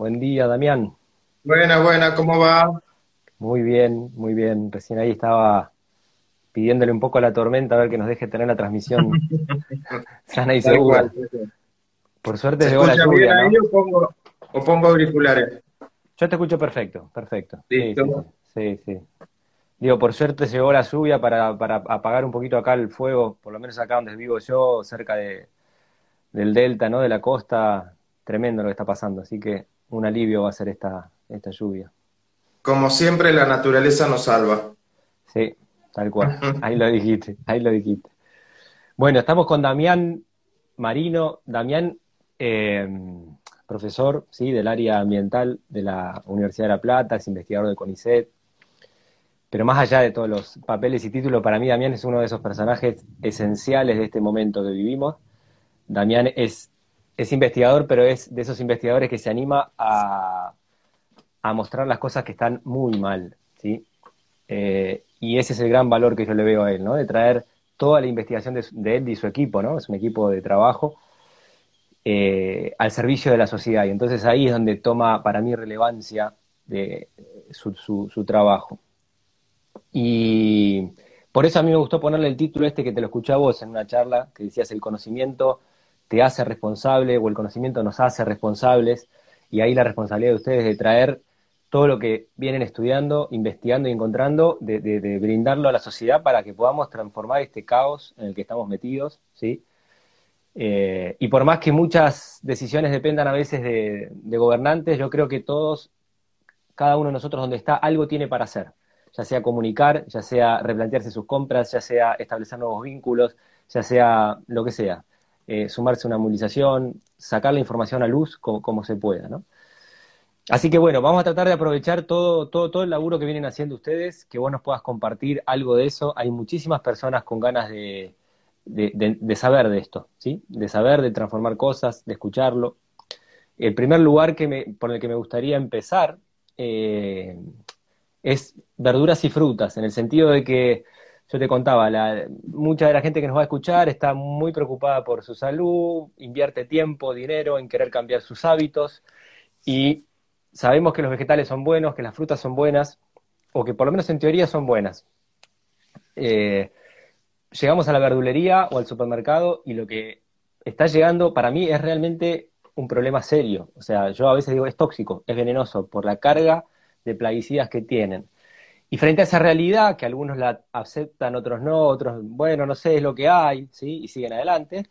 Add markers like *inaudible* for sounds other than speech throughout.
Buen día, Damián. Buena, buena, ¿cómo va? Muy bien, muy bien. Recién ahí estaba pidiéndole un poco a la tormenta a ver que nos deje tener la transmisión *laughs* sana y segura. Por suerte llegó la lluvia, ahí o, pongo, auriculares? Yo te escucho perfecto, perfecto. Sí, sí, sí, Digo, por suerte llegó la lluvia para, para apagar un poquito acá el fuego, por lo menos acá donde vivo yo, cerca de, del delta, ¿no? De la costa, tremendo lo que está pasando. Así que un alivio va a ser esta, esta lluvia. Como siempre, la naturaleza nos salva. Sí, tal cual. Ahí lo dijiste, ahí lo dijiste. Bueno, estamos con Damián Marino. Damián, eh, profesor ¿sí? del área ambiental de la Universidad de La Plata, es investigador de CONICET. Pero más allá de todos los papeles y títulos, para mí Damián es uno de esos personajes esenciales de este momento que vivimos. Damián es, es investigador, pero es de esos investigadores que se anima a, mostrar las cosas que están muy mal, ¿sí? Eh, y ese es el gran valor que yo le veo a él, ¿no? De traer toda la investigación de, él y su equipo, ¿no? Es un equipo de trabajo eh, al servicio de la sociedad. Y entonces ahí es donde toma para mí relevancia de su, su, trabajo. Y por eso a mí me gustó ponerle el título este que te lo escuché a vos en una charla, que decías el conocimiento te hace responsable o el conocimiento nos hace responsables. Y ahí la responsabilidad de ustedes de traer todo lo que vienen estudiando, investigando y encontrando, de, brindarlo a la sociedad para que podamos transformar este caos en el que estamos metidos, ¿sí? Eh, y por más que muchas decisiones dependan a veces de, gobernantes, yo creo que todos, cada uno de nosotros donde está, algo tiene para hacer, ya sea comunicar, ya sea replantearse sus compras, ya sea establecer nuevos vínculos, ya sea lo que sea, eh, sumarse a una movilización, sacar la información a luz como, se pueda, ¿no? Así que bueno, vamos a tratar de aprovechar todo, todo, todo el laburo que vienen haciendo ustedes, que vos nos puedas compartir algo de eso. Hay muchísimas personas con ganas de, de, saber de esto, ¿sí? De saber, de transformar cosas, de escucharlo. El primer lugar que me, por el que me gustaría empezar eh, es verduras y frutas, en el sentido de que yo te contaba, la, mucha de la gente que nos va a escuchar está muy preocupada por su salud, invierte tiempo, dinero en querer cambiar sus hábitos y sabemos que los vegetales son buenos, que las frutas son buenas, o que por lo menos en teoría son buenas. Eh, llegamos a la verdulería o al supermercado y lo que está llegando para mí es realmente un problema serio. O sea, yo a veces digo es tóxico, es venenoso por la carga de plaguicidas que tienen. Y frente a esa realidad, que algunos la aceptan, otros no, otros, bueno, no sé, es lo que hay, ¿sí? Y siguen adelante,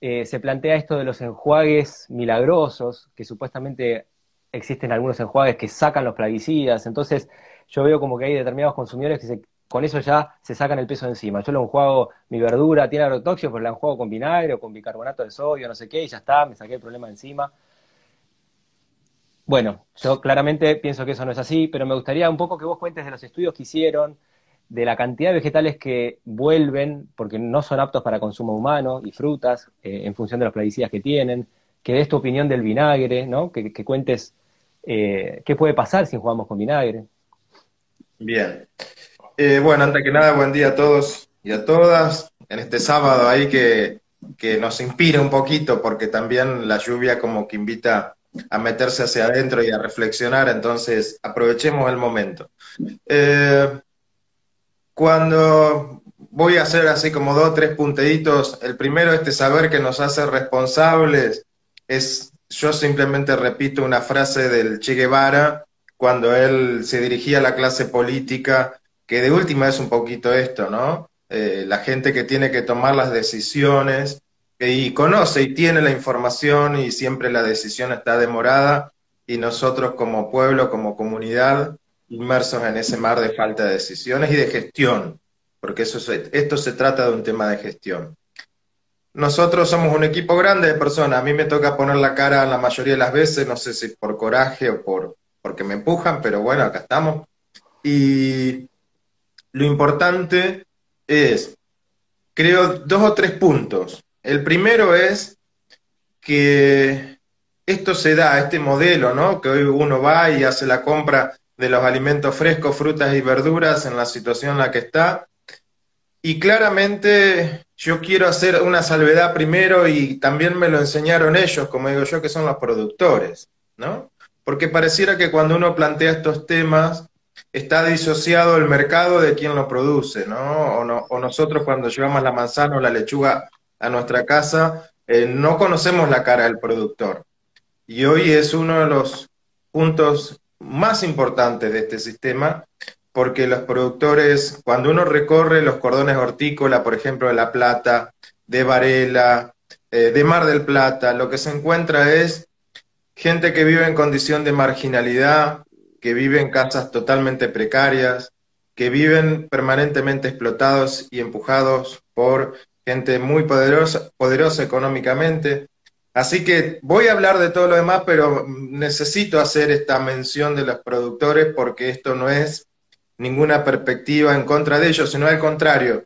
eh, se plantea esto de los enjuagues milagrosos, que supuestamente existen algunos enjuagues que sacan los plaguicidas, entonces yo veo como que hay determinados consumidores que con eso ya se sacan el peso de encima. Yo lo enjuago mi verdura, tiene agrotóxicos, pero la enjuago con vinagre o con bicarbonato de sodio, no sé qué, y ya está, me saqué el problema de encima. Bueno, yo claramente pienso que eso no es así, pero me gustaría un poco que vos cuentes de los estudios que hicieron, de la cantidad de vegetales que vuelven, porque no son aptos para consumo humano, y frutas, eh, en función de los plaguicidas que tienen, que des tu opinión del vinagre, ¿no? Que, cuentes eh, qué puede pasar si jugamos con vinagre. Bien. Eh, bueno, antes que nada, buen día a todos y a todas. En este sábado ahí que, nos inspira un poquito, porque también la lluvia como que invita a meterse hacia adentro y a reflexionar, entonces aprovechemos el momento. Eh, cuando voy a hacer así como dos o tres punteditos, el primero, este saber que nos hace responsables es, yo simplemente repito una frase del Che Guevara cuando él se dirigía a la clase política, que de última es un poquito esto, ¿no? Eh, la gente que tiene que tomar las decisiones y conoce y tiene la información y siempre la decisión está demorada y nosotros como pueblo, como comunidad, inmersos en ese mar de falta de decisiones y de gestión, porque eso esto se trata de un tema de gestión. Nosotros somos un equipo grande de personas. A mí me toca poner la cara la mayoría de las veces, no sé si por coraje o por porque me empujan, pero bueno, acá estamos. Y lo importante es, creo, dos o tres puntos. El primero es que esto se da, este modelo, ¿no? Que hoy uno va y hace la compra de los alimentos frescos, frutas y verduras en la situación en la que está. Y claramente yo quiero hacer una salvedad primero y también me lo enseñaron ellos, como digo yo, que son los productores, ¿no? porque pareciera que cuando uno plantea estos temas está disociado el mercado de quien lo produce, ¿no? O, nosotros cuando llevamos la manzana o la lechuga a nuestra casa, eh, no conocemos la cara del productor. Y hoy es uno de los puntos más importantes de este sistema, porque los productores, cuando uno recorre los cordones hortícolas, por ejemplo, de La Plata, de Varela, eh, de Mar del Plata, lo que se encuentra es gente que vive en condición de marginalidad, que vive en casas totalmente precarias, que viven permanentemente explotados y empujados por gente muy poderosa, poderosa económicamente. Así que voy a hablar de todo lo demás, pero necesito hacer esta mención de los productores porque esto no es ninguna perspectiva en contra de ellos, sino al contrario,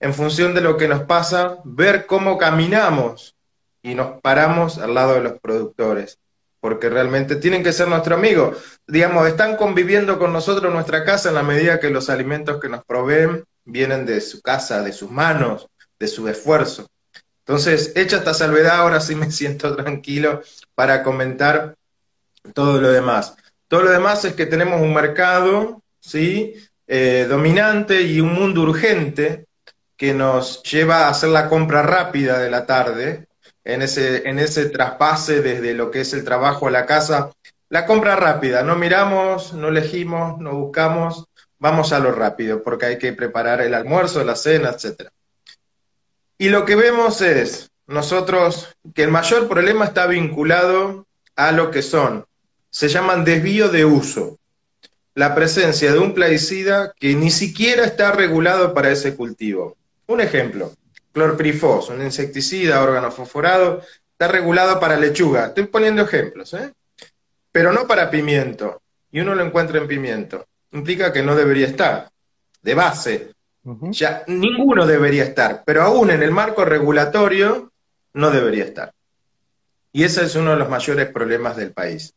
en función de lo que nos pasa, ver cómo caminamos y nos paramos al lado de los productores, porque realmente tienen que ser nuestro amigo. Digamos, están conviviendo con nosotros en nuestra casa en la medida que los alimentos que nos proveen vienen de su casa, de sus manos, de su esfuerzo. Entonces, hecha esta salvedad, ahora sí me *laughs* siento tranquilo para comentar todo lo demás. Todo lo demás es que tenemos un mercado, ¿sí? Eh, dominante y un mundo urgente que nos lleva a hacer la compra rápida de la tarde, en ese, en ese traspase desde lo que es el trabajo a la casa. La compra rápida, no miramos, no elegimos, no buscamos, vamos a lo rápido, porque hay que preparar el almuerzo, la cena, etc. Y lo que vemos es, nosotros, que el mayor problema está vinculado a lo que son, se llaman desvío de uso, la presencia de un plaguicida que ni siquiera está regulado para ese cultivo. Un ejemplo, clorpirifos, un insecticida órgano fosforado, está regulado para lechuga. Estoy poniendo ejemplos, ¿eh? Pero no para pimiento. Y uno lo encuentra en pimiento. Implica que no debería estar. De base. Ya ninguno debería estar. Pero aún en el marco regulatorio no debería estar. Y ese es uno de los mayores problemas del país.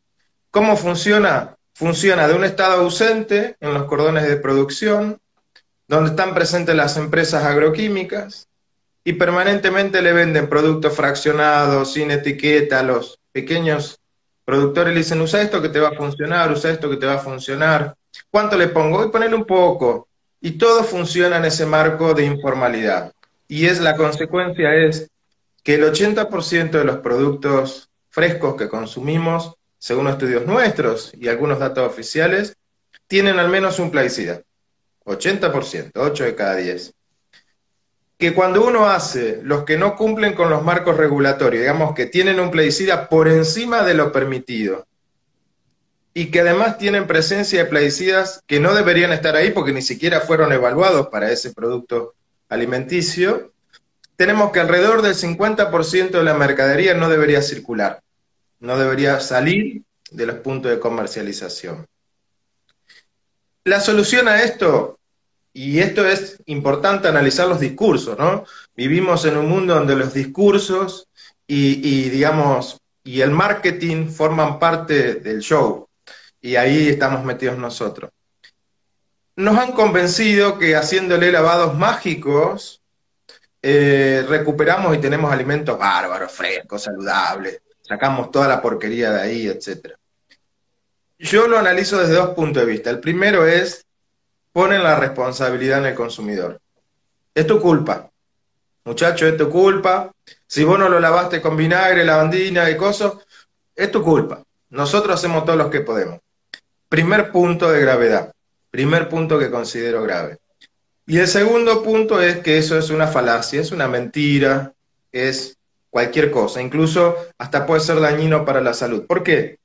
¿Cómo funciona? Funciona de un estado ausente en los cordones de producción, donde están presentes las empresas agroquímicas y permanentemente le venden productos fraccionados, sin etiqueta a los pequeños productores. Le dicen, usa esto que te va a funcionar, usa esto que te va a funcionar. ¿Cuánto le pongo? Voy a ponerle un poco. Y todo funciona en ese marco de informalidad. Y es la consecuencia es que el 80% de los productos frescos que consumimos, según estudios nuestros y algunos datos oficiales, tienen al menos un plaguicida. 80%, 8 de cada 10. Que cuando uno hace los que no cumplen con los marcos regulatorios, digamos que tienen un plaguicida por encima de lo permitido, y que además tienen presencia de plaguicidas que no deberían estar ahí porque ni siquiera fueron evaluados para ese producto alimenticio, tenemos que alrededor del 50% de la mercadería no debería circular, no debería salir de los puntos de comercialización. La solución a esto y esto es importante analizar los discursos, ¿no? Vivimos en un mundo donde los discursos y, digamos, y el marketing forman parte del show. Y ahí estamos metidos nosotros. Nos han convencido que haciéndole lavados mágicos, eh, recuperamos y tenemos alimentos bárbaros, frescos, saludables, sacamos toda la porquería de ahí, etc. Yo lo analizo desde dos puntos de vista. El primero es ponen la responsabilidad en el consumidor. Es tu culpa. Muchacho, es tu culpa. Si vos no lo lavaste con vinagre, lavandina y cosas, es tu culpa. Nosotros hacemos todo lo que podemos. Primer punto de gravedad. Primer punto que considero grave. Y el segundo punto es que eso es una falacia, es una mentira, es cualquier cosa. Incluso hasta puede ser dañino para la salud. ¿Por qué?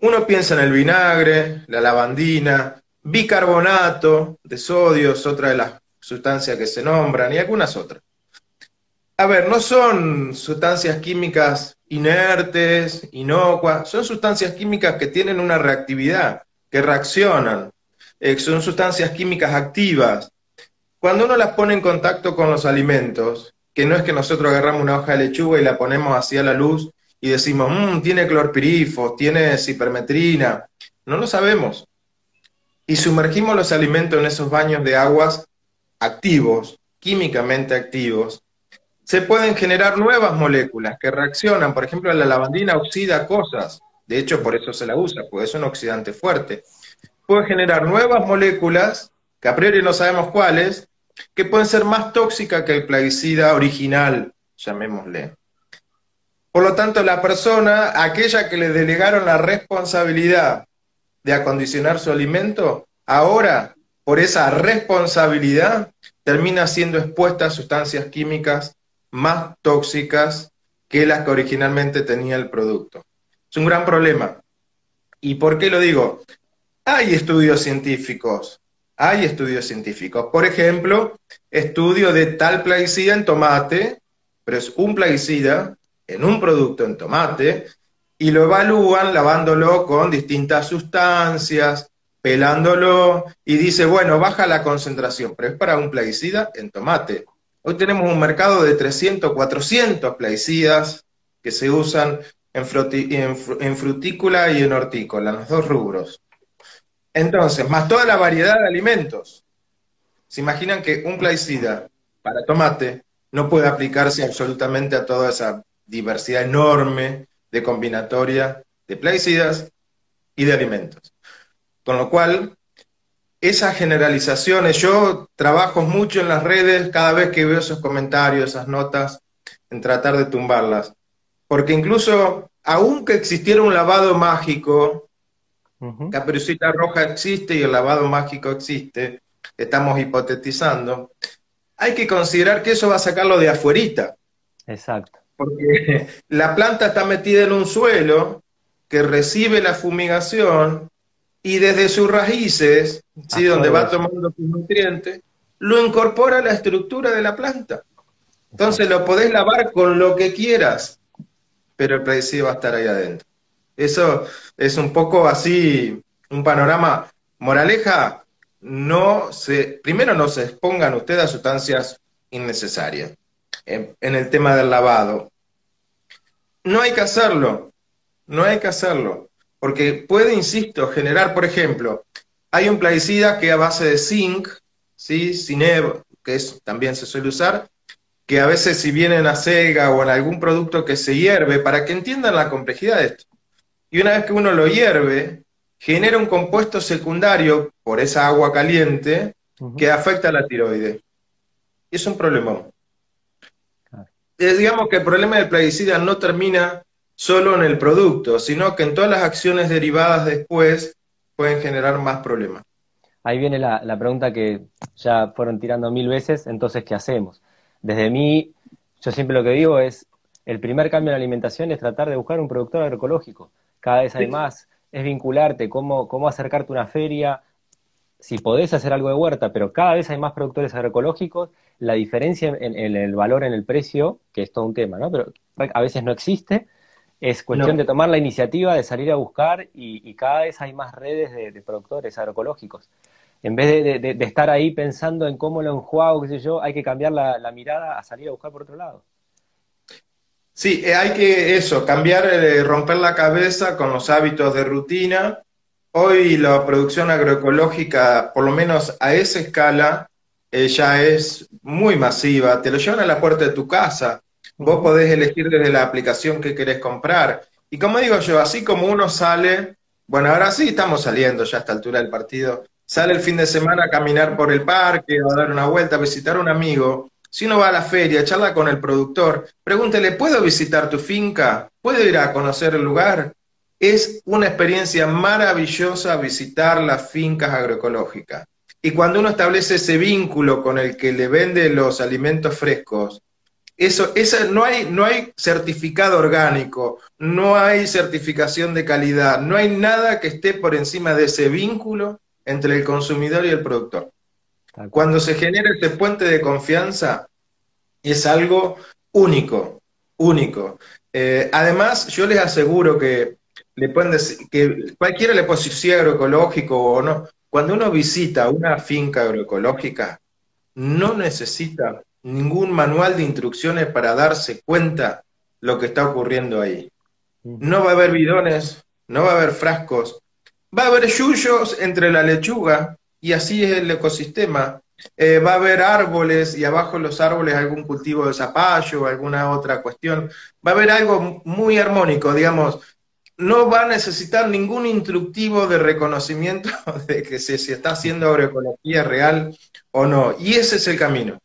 Uno piensa en el vinagre, la lavandina, bicarbonato de sodio es otra de las sustancias que se nombran y algunas otras. A ver, no son sustancias químicas inertes, inocuas, son sustancias químicas que tienen una reactividad, que reaccionan, eh, son sustancias químicas activas. Cuando uno las pone en contacto con los alimentos, que no es que nosotros agarramos una hoja de lechuga y la ponemos hacia la luz y decimos, mmm, tiene clorpirifos, tiene cipermetrina, no lo sabemos y sumergimos los alimentos en esos baños de aguas activos, químicamente activos, se pueden generar nuevas moléculas que reaccionan. Por ejemplo, la lavandina oxida cosas De hecho, por eso se la usa, porque es un oxidante fuerte. Puede generar nuevas moléculas, que a priori no sabemos cuáles, que pueden ser más tóxicas que el plaguicida original, llamémosle. Por lo tanto, la persona, aquella que le delegaron la responsabilidad de acondicionar su alimento, ahora, por esa responsabilidad, termina siendo expuesta a sustancias químicas más tóxicas que las que originalmente tenía el producto. Es un gran problema. ¿Y por qué lo digo? Hay estudios científicos, hay estudios científicos. Por ejemplo, estudio de tal plaguicida en tomate, pero es un plaguicida en un producto en tomate, y lo evalúan lavándolo con distintas sustancias, pelándolo, y dice, bueno, baja la concentración, pero es para un plaguicida en tomate. Hoy tenemos un mercado de 300, 400 plaguicidas que se usan en, en, frutícola y en hortícola, los dos rubros. Entonces, más toda la variedad de alimentos. Se imaginan que un plaguicida para tomate no puede aplicarse absolutamente a toda esa diversidad enorme de combinatoria de plaguicidas y de alimentos. Con lo cual, esas generalizaciones, yo trabajo mucho en las redes cada vez que veo esos comentarios, esas notas, en tratar de tumbarlas. Porque incluso, aunque existiera un lavado mágico, Caperucita Roja existe y el lavado mágico existe, estamos hipotetizando, hay que considerar que eso va a sacarlo de afuerita. Exacto. Porque la planta está metida en un suelo que recibe la fumigación y desde sus raíces, ¿sí? donde va tomando sus nutrientes, lo incorpora a la estructura de la planta. Entonces lo podés lavar con lo que quieras, pero el predecido va a estar ahí adentro. Eso es un poco así, un panorama. Moraleja, no se, primero no se expongan ustedes a sustancias innecesarias en, en el tema del lavado. No hay que hacerlo, no hay que hacerlo. Porque puede, insisto, generar, por ejemplo, hay un plaguicida que a base de zinc, ¿sí? Cineb, que es, también se suele usar, que a veces si viene en acega o en algún producto que se hierve, para que entiendan la complejidad de esto. Y una vez que uno lo hierve, genera un compuesto secundario por esa agua caliente que afecta a la tiroides. Y es un problema. digamos que el problema del plaguicida no termina solo en el producto, sino que en todas las acciones derivadas después pueden generar más problemas. Ahí viene la, pregunta que ya fueron tirando mil veces, entonces, ¿qué hacemos? Desde mí, yo siempre lo que digo es, el primer cambio en la alimentación es tratar de buscar un productor agroecológico. Cada vez hay más, es vincularte, cómo, cómo acercarte a una feria, si podés hacer algo de huerta, pero cada vez hay más productores agroecológicos, la diferencia en, en, el valor, en el precio, que es todo un tema, ¿no? Pero a veces no existe, es cuestión de tomar la iniciativa, de salir a buscar y, cada vez hay más redes de, productores agroecológicos. En vez de, estar ahí pensando en cómo lo enjuago, qué sé yo, hay que cambiar la, mirada a salir a buscar por otro lado. Sí, eh, hay que eso, cambiar, eh, romper la cabeza con los hábitos de rutina. Hoy la producción agroecológica, por lo menos a esa escala, eh, ya es muy masiva. Te lo llevan a la puerta de tu casa. Vos podés elegir desde la aplicación que querés comprar. Y como digo yo, así como uno sale, bueno, ahora sí estamos saliendo ya a esta altura del partido, sale el fin de semana a caminar por el parque, a dar una vuelta, a visitar a un amigo. Si uno va a la feria, charla con el productor, pregúntele, ¿puedo visitar tu finca? ¿Puedo ir a conocer el lugar? Es una experiencia maravillosa visitar las fincas agroecológicas. Y cuando uno establece ese vínculo con el que le vende los alimentos frescos, eso, no, hay, no hay certificado orgánico, no hay certificación de calidad, no hay nada que esté por encima de ese vínculo entre el consumidor y el productor. Cuando se genera este puente de confianza, es algo único, único. Eh, además, yo les aseguro que le pueden decir, que cualquiera le puede decir agroecológico o no, cuando uno visita una finca agroecológica, no necesita ningún manual de instrucciones para darse cuenta lo que está ocurriendo ahí. No va a haber bidones, no va a haber frascos, va a haber yuyos entre la lechuga y así es el ecosistema. Eh, va a haber árboles y abajo de los árboles algún cultivo de zapallo o alguna otra cuestión. Va a haber algo muy armónico, digamos. no va a necesitar ningún instructivo de reconocimiento *laughs* de que si se está haciendo agroecología real o no. Y ese es el camino.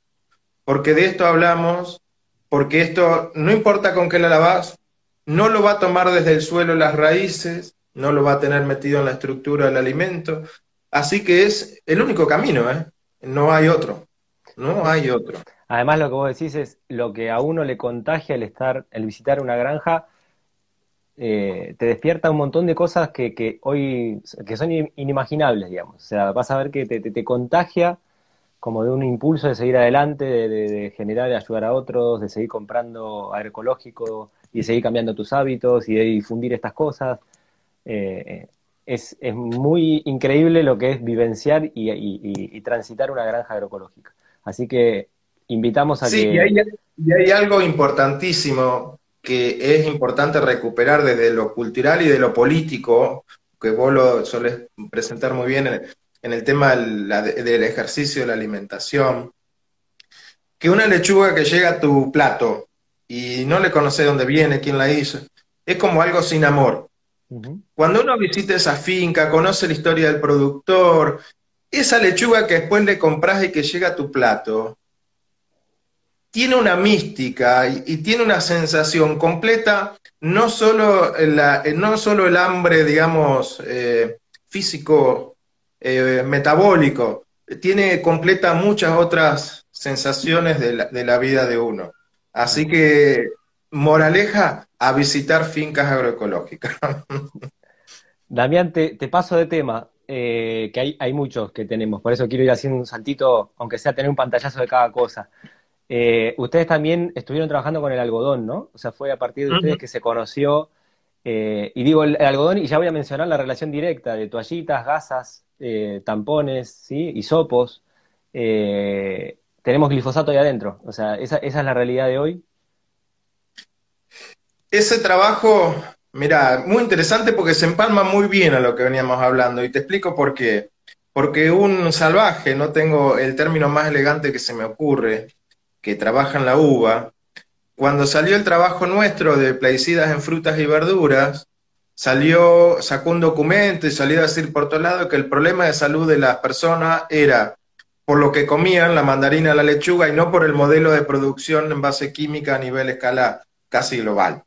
Porque de esto hablamos, porque esto no importa con qué la lavas, no lo va a tomar desde el suelo las raíces, no lo va a tener metido en la estructura del alimento. Así que es el único camino, ¿eh? No hay otro. No hay otro. Además, lo que vos decís es lo que a uno le contagia el estar, el visitar una granja, eh, te despierta un montón de cosas que, hoy que son inimaginables, digamos. O sea, vas a ver que te, te, contagia como de un impulso de seguir adelante, de, de, generar, de ayudar a otros, de seguir comprando agroecológico y de seguir cambiando tus hábitos y de difundir estas cosas. Eh, es, es, muy increíble lo que es vivenciar y, y, y, transitar una granja agroecológica. Así que invitamos a sí, que... Y hay, y hay algo importantísimo que es importante recuperar desde lo cultural y de lo político, que vos lo solés presentar muy bien en, el tema del, ejercicio de la alimentación, que una lechuga que llega a tu plato y no le conoces dónde viene, quién la hizo, es como algo sin amor. Cuando uno visita esa finca, conoce la historia del productor, esa lechuga que después le compras y que llega a tu plato, tiene una mística y, tiene una sensación completa, no solo, la, no solo el hambre, digamos, eh, físico, eh, metabólico, tiene completa muchas otras sensaciones de la, de la vida de uno. Así que, moraleja, a visitar fincas agroecológicas. *laughs* Damián, te, te paso de tema, eh, que hay, hay muchos que tenemos, por eso quiero ir haciendo un saltito, aunque sea tener un pantallazo de cada cosa. Eh, ustedes también estuvieron trabajando con el algodón, ¿no? O sea, fue a partir de ustedes que se conoció, eh, y digo el, algodón, y ya voy a mencionar la relación directa de toallitas, gasas, eh, tampones, ¿sí? Hisopos. tenemos glifosato ahí adentro, o sea, esa, esa es la realidad de hoy. Ese trabajo, mira, muy interesante porque se empalma muy bien a lo que veníamos hablando, y te explico por qué. Porque un salvaje, no tengo el término más elegante que se me ocurre, que trabaja en la uva, cuando salió el trabajo nuestro de plaguicidas en frutas y verduras, salió, sacó un documento y salió a decir por todo lado que el problema de salud de las personas era por lo que comían, la mandarina, la lechuga, y no por el modelo de producción en base química a nivel escala casi global.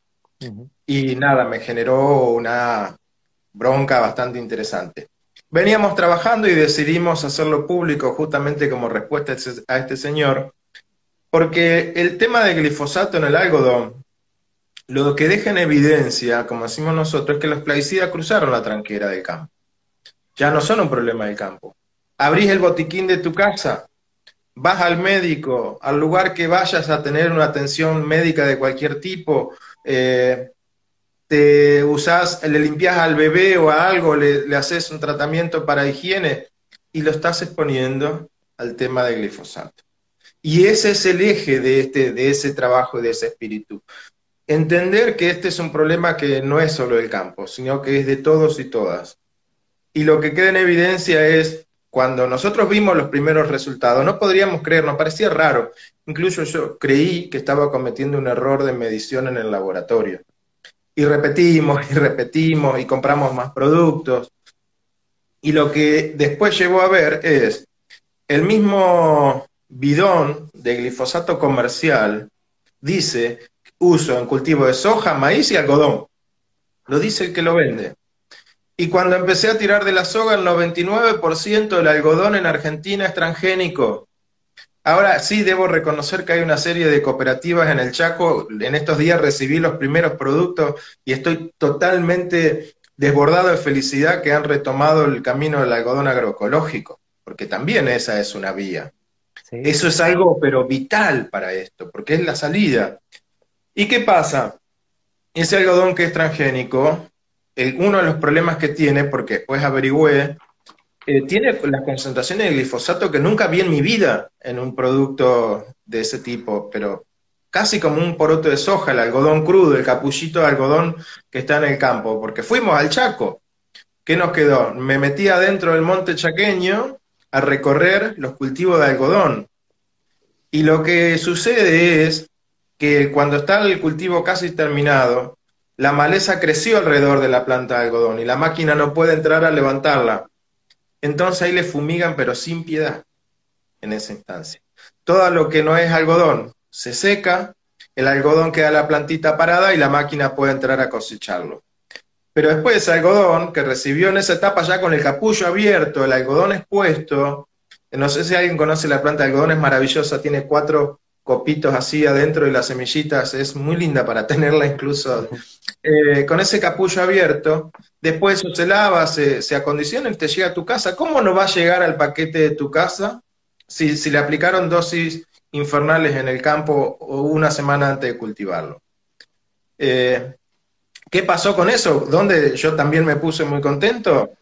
Y nada, me generó una bronca bastante interesante. Veníamos trabajando y decidimos hacerlo público justamente como respuesta a este señor, porque el tema del glifosato en el algodón, lo que deja en evidencia, como decimos nosotros, es que los plaguicidas cruzaron la tranquera del campo. Ya no son un problema del campo. Abrís el botiquín de tu casa, vas al médico, al lugar que vayas a tener una atención médica de cualquier tipo, eh, te usás, le limpias al bebé o a algo, le, le haces un tratamiento para higiene y lo estás exponiendo al tema del glifosato. Y ese es el eje de, este, de ese trabajo, de ese espíritu. Entender que este es un problema que no es solo del campo, sino que es de todos y todas. Y lo que queda en evidencia es cuando nosotros vimos los primeros resultados, no podríamos creer, nos parecía raro. Incluso yo creí que estaba cometiendo un error de medición en el laboratorio. Y repetimos y repetimos y compramos más productos. Y lo que después llevó a ver es el mismo bidón de glifosato comercial dice uso en cultivo de soja, maíz y algodón. Lo dice el que lo vende. Y cuando empecé a tirar de la soga, el 99% del algodón en Argentina es transgénico. Ahora sí debo reconocer que hay una serie de cooperativas en el Chaco. En estos días recibí los primeros productos y estoy totalmente desbordado de felicidad que han retomado el camino del algodón agroecológico, porque también esa es una vía. Eso es algo, pero vital para esto, porque es la salida. ¿Y qué pasa? Ese algodón que es transgénico, uno de los problemas que tiene, porque después averigüé, eh, tiene las concentraciones de glifosato que nunca vi en mi vida en un producto de ese tipo, pero casi como un poroto de soja, el algodón crudo, el capullito de algodón que está en el campo, porque fuimos al Chaco. ¿Qué nos quedó? Me metí adentro del monte chaqueño a recorrer los cultivos de algodón. Y lo que sucede es que cuando está el cultivo casi terminado, la maleza creció alrededor de la planta de algodón y la máquina no puede entrar a levantarla. Entonces ahí le fumigan, pero sin piedad, en esa instancia. Todo lo que no es algodón se seca, el algodón queda la plantita parada y la máquina puede entrar a cosecharlo. Pero después ese algodón que recibió en esa etapa ya con el capullo abierto, el algodón expuesto, no sé si alguien conoce la planta de algodón, es maravillosa, tiene cuatro copitos así adentro y las semillitas, es muy linda para *laughs* tenerla incluso eh, con ese capullo abierto, después se lava, se, se, acondiciona y te llega a tu casa. ¿Cómo no va a llegar al paquete de tu casa si, si le aplicaron dosis infernales en el campo una semana antes de cultivarlo? Eh, ¿Qué pasó con eso? ¿Dónde yo también me puse muy contento?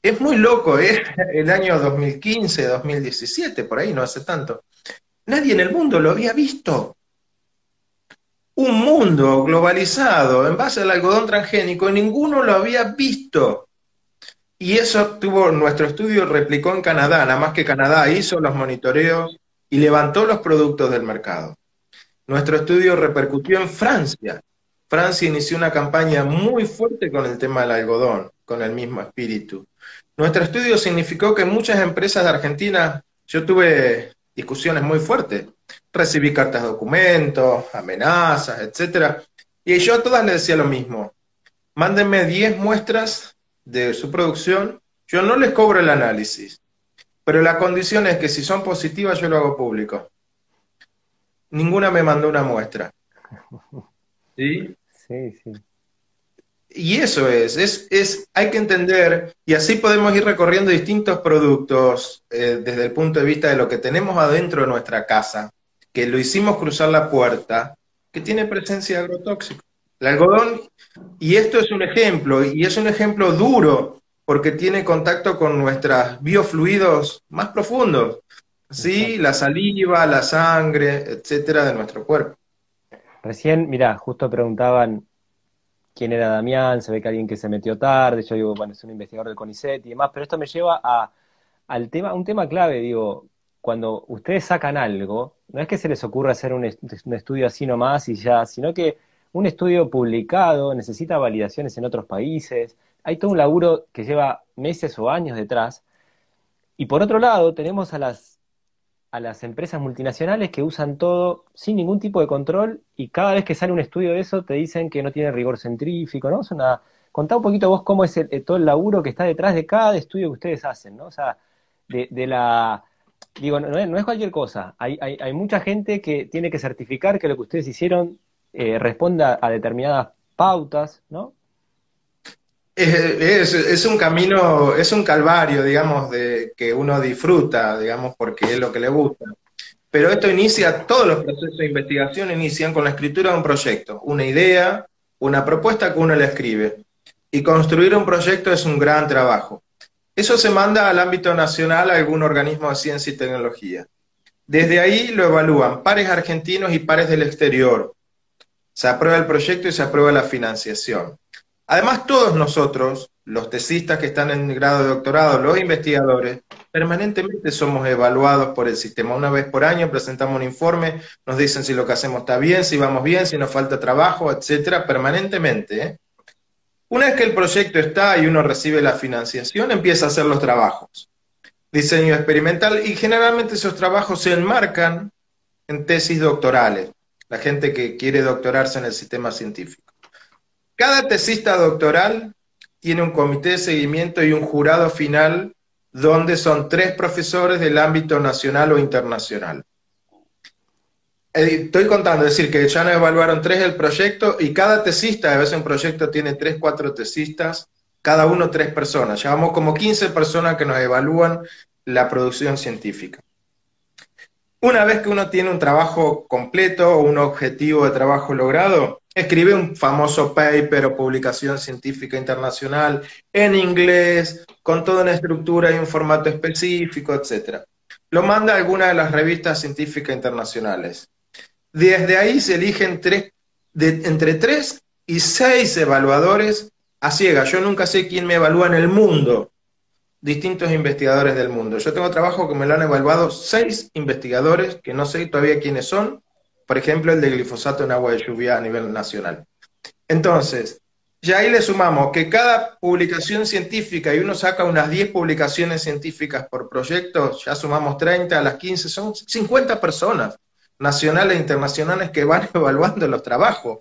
Es muy loco, es *laughs* el año 2015, 2017, por ahí, no hace tanto. Nadie en el mundo lo había visto. Un mundo globalizado en base al algodón transgénico, ninguno lo había visto. Y eso tuvo, nuestro estudio replicó en Canadá, nada más que Canadá hizo los monitoreos y levantó los productos del mercado. Nuestro estudio repercutió en Francia. Francia inició una campaña muy fuerte con el tema del algodón, con el mismo espíritu. Nuestro estudio significó que muchas empresas de Argentina, yo tuve discusiones muy fuertes. Recibí cartas de documentos, amenazas, etc. Y yo a todas les decía lo mismo. Mándenme 10 muestras de su producción, yo no les cobro el análisis, pero la condición es que si son positivas yo lo hago público. Ninguna me mandó una muestra. ¿Sí? Sí, sí. Y eso es, es, es, hay que entender, y así podemos ir recorriendo distintos productos eh, desde el punto de vista de lo que tenemos adentro de nuestra casa, que lo hicimos cruzar la puerta, que tiene presencia de agrotóxico. El algodón, y esto es un ejemplo, y es un ejemplo duro, porque tiene contacto con nuestros biofluidos más profundos, ¿sí? La saliva, la sangre, etcétera, de nuestro cuerpo. Recién, mira, justo preguntaban quién era Damián, se ve que alguien que se metió tarde, yo digo, bueno, es un investigador del CONICET y demás, pero esto me lleva a, al tema, un tema clave, digo, cuando ustedes sacan algo, no es que se les ocurra hacer un, un estudio así nomás y ya, sino que un estudio publicado necesita validaciones en otros países, hay todo un laburo que lleva meses o años detrás, y por otro lado tenemos a las a las empresas multinacionales que usan todo sin ningún tipo de control y cada vez que sale un estudio de eso te dicen que no tiene rigor centrífico, ¿no? Es una... Contá un poquito vos cómo es todo el laburo que está detrás de cada estudio que ustedes hacen, ¿no? O sea, de, la... Digo, no, es cualquier cosa. Hay, hay, hay, mucha gente que tiene que certificar que lo que ustedes hicieron eh, responda a determinadas pautas, ¿no? Es, un camino, es un calvario, digamos, de que uno disfruta, digamos, porque es lo que le gusta. Pero esto inicia, todos los procesos de investigación inician con la escritura de un proyecto, una idea, una propuesta que uno le escribe. Y construir un proyecto es un gran trabajo. Eso se manda al ámbito nacional a algún organismo de ciencia y tecnología. Desde ahí lo evalúan pares argentinos y pares del exterior. Se aprueba el proyecto y se aprueba la financiación. Además, todos nosotros, los tesistas que están en grado de doctorado, los investigadores, permanentemente somos evaluados por el sistema. Una vez por año presentamos un informe, nos dicen si lo que hacemos está bien, si vamos bien, si nos falta trabajo, etcétera, permanentemente. Una vez que el proyecto está y uno recibe la financiación, empieza a hacer los trabajos. Diseño experimental y generalmente esos trabajos se enmarcan en tesis doctorales. La gente que quiere doctorarse en el sistema científico. Cada tesista doctoral tiene un comité de seguimiento y un jurado final donde son tres profesores del ámbito nacional o internacional. Eh, estoy contando, es decir, que ya nos evaluaron tres del proyecto y cada tesista, a veces un proyecto tiene tres, cuatro tesistas, cada uno tres personas. Llevamos como 15 personas que nos evalúan la producción científica. Una vez que uno tiene un trabajo completo o un objetivo de trabajo logrado, escribe un famoso paper o publicación científica internacional en inglés, con toda una estructura y un formato específico, etc. Lo manda a alguna de las revistas científicas internacionales. Desde ahí se eligen tres, entre tres y seis evaluadores a ciegas. Yo nunca sé quién me evalúa en el mundo, distintos investigadores del mundo. Yo tengo trabajo que me lo han evaluado seis investigadores, que no sé todavía quiénes son, por ejemplo, el de glifosato en agua de lluvia a nivel nacional. Entonces, ya ahí le sumamos que cada publicación científica, y uno saca unas 10 publicaciones científicas por proyecto, ya sumamos 30 a las 15, son 50 personas nacionales e internacionales que van *laughs* evaluando los trabajos.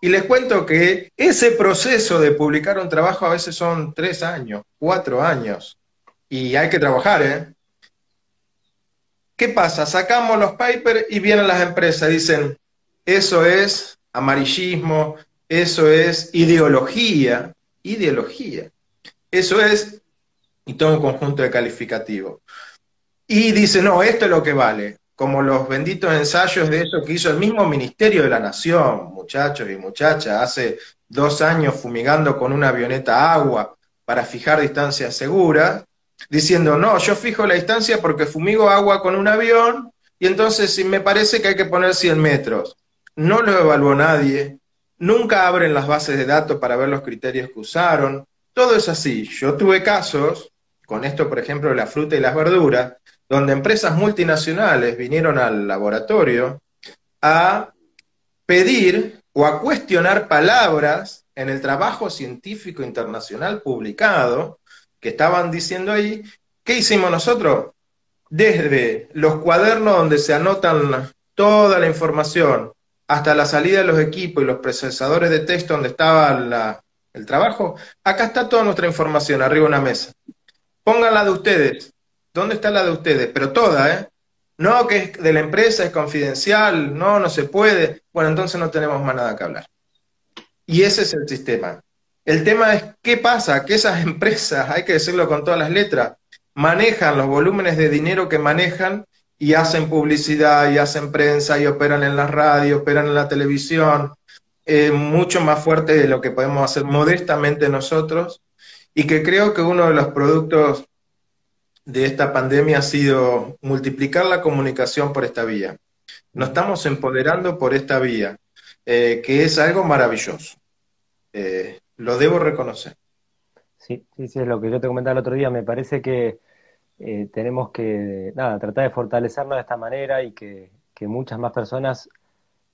Y les cuento que ese proceso de publicar un trabajo a veces son tres años, cuatro años, y hay que trabajar, ¿eh? ¿Qué pasa? Sacamos los papers y vienen las empresas, dicen, eso es amarillismo, eso es ideología, ideología. Eso es, y todo un conjunto de calificativos. Y dice, no, esto es lo que vale, como los benditos ensayos de eso que hizo el mismo Ministerio de la Nación, muchachos y muchachas, hace dos años fumigando con una avioneta agua para fijar distancias seguras, diciendo, no, yo fijo la distancia porque fumigo agua con un avión y entonces me parece que hay que poner 100 metros. No lo evaluó nadie, nunca abren las bases de datos para ver los criterios que usaron. Todo es así. Yo tuve casos, con esto por ejemplo la fruta y las verduras, donde empresas multinacionales vinieron al laboratorio a pedir o a cuestionar palabras en el trabajo científico internacional publicado que estaban diciendo ahí. ¿Qué hicimos nosotros? Desde los cuadernos donde se anotan toda la información, hasta la salida de los equipos y los procesadores de texto donde estaba el trabajo, acá está toda nuestra información arriba de una mesa. Pónganla de ustedes. ¿Dónde está la de ustedes? Pero toda, ¿eh? No, que es de la empresa, es confidencial, no, no se puede. Bueno, entonces no tenemos más nada que hablar. Y ese es el sistema. El tema es qué pasa, que esas empresas, hay que decirlo con todas las letras, manejan los volúmenes de dinero que manejan y hacen publicidad y hacen prensa y operan en la radio, operan en la televisión, eh, mucho más fuerte de lo que podemos hacer modestamente nosotros y que creo que uno de los productos de esta pandemia ha sido multiplicar la comunicación por esta vía. Nos estamos empoderando por esta vía, eh, que es algo maravilloso. Eh, lo debo reconocer. Sí, sí, sí, es lo que yo te comentaba el otro día. Me parece que eh, tenemos que, nada, tratar de fortalecernos de esta manera y que, muchas más personas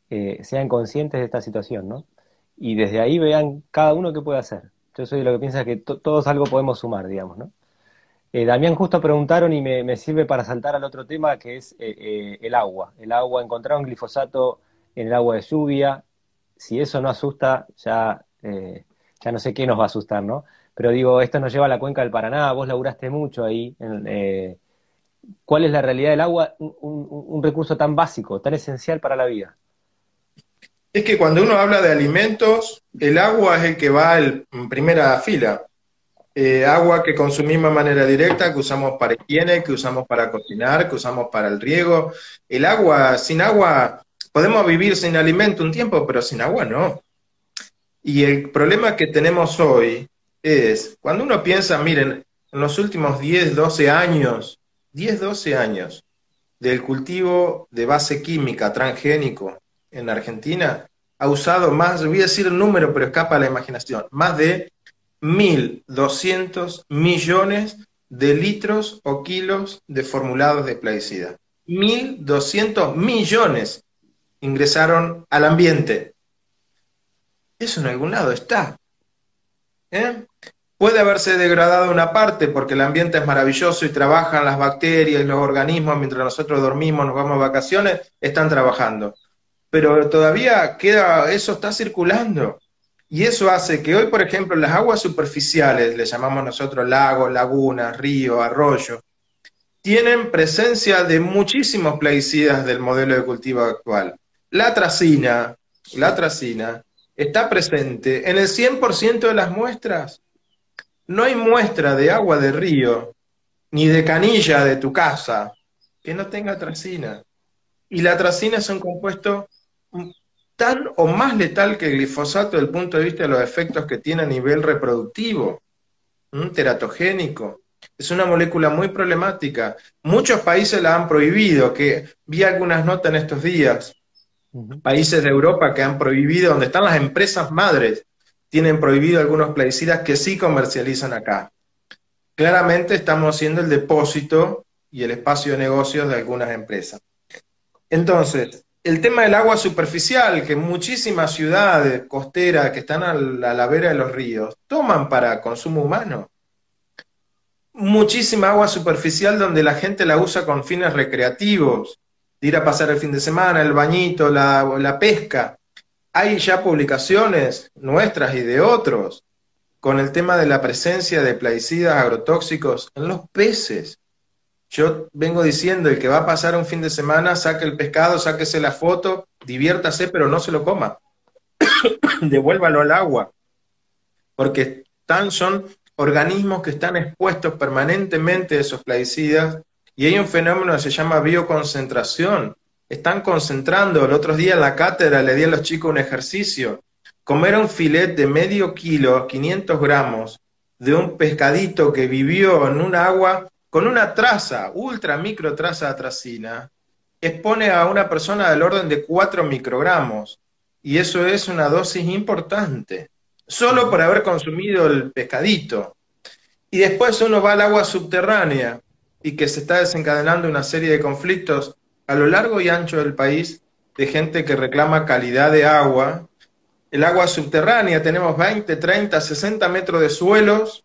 eh, sean conscientes de esta situación, ¿no? Y desde ahí vean cada uno qué puede hacer. Yo soy de lo que piensa que todos algo podemos sumar, digamos, ¿no? Eh, Damián, justo preguntaron y me, sirve para saltar al otro tema que es el agua. El agua, encontraron glifosato en el agua de lluvia. Si eso no asusta, ya, ya no sé qué nos va a asustar, ¿no? Pero digo, esto nos lleva a la cuenca del Paraná, vos laburaste mucho ahí. Eh, ¿Cuál es la realidad del agua? Un, recurso tan básico, tan esencial para la vida. Es que cuando uno habla de alimentos, el agua es el que va en primera fila. Eh, agua que consumimos de manera directa, que usamos para higiene, que usamos para cocinar, que usamos para el riego. El agua, sin agua, podemos vivir sin alimento un tiempo, pero sin agua no. Y el problema que tenemos hoy es, cuando uno piensa, miren, en los últimos 10, 12 años, 10, 12 años del cultivo de base química transgénico en Argentina, ha usado más, voy a decir número, pero escapa a la imaginación, más de 1.200 millones de litros o kilos de formulados de plaguicida. 1.200 millones ingresaron al ambiente. Eso en algún lado está. ¿Eh? Puede haberse degradado una parte porque el ambiente es maravilloso y trabajan las bacterias, los organismos, mientras nosotros dormimos, nos vamos a vacaciones, están trabajando. Pero todavía queda, eso está circulando. Y eso hace que hoy, por ejemplo, las aguas superficiales, le llamamos nosotros lagos, lagunas, ríos, arroyos, tienen presencia de muchísimos plaguicidas del modelo de cultivo actual. La tracina, la tracina está presente en el 100% de las muestras. No hay muestra de agua de río ni de canilla de tu casa que no tenga tracina. Y la tracina es un compuesto tan o más letal que el glifosato desde el punto de vista de los efectos que tiene a nivel reproductivo, teratogénico. Es una molécula muy problemática. Muchos países la han prohibido, que vi algunas notas en estos días países de Europa que han prohibido, donde están las empresas madres, tienen prohibido algunos plaguicidas que sí comercializan acá. Claramente estamos siendo el depósito y el espacio de negocios de algunas empresas. Entonces, el tema del agua superficial, que muchísimas ciudades costeras que están a la, vera de los ríos toman para consumo humano. Muchísima agua superficial donde la gente la usa con fines recreativos, ir a pasar el fin de semana, el bañito, la, la pesca. Hay ya publicaciones nuestras y de otros con el tema de la presencia de plaguicidas agrotóxicos en los peces. Yo vengo diciendo, el que va a pasar un fin de semana, saque el pescado, sáquese la foto, diviértase, pero no se lo coma. *coughs* Devuélvalo al agua. Porque tan son organismos que están expuestos permanentemente a esos plaguicidas y hay un fenómeno que se llama bioconcentración. Están concentrando. El otro día en la cátedra le di a los chicos un ejercicio. Comer un filet de medio kilo, 500 gramos, de un pescadito que vivió en un agua con una traza, ultra micro traza de atracina, expone a una persona del orden de 4 microgramos. Y eso es una dosis importante, solo por haber consumido el pescadito. Y después uno va al agua subterránea y que se está desencadenando una serie de conflictos a lo largo y ancho del país de gente que reclama calidad de agua. El agua subterránea, tenemos 20, 30, 60 metros de suelos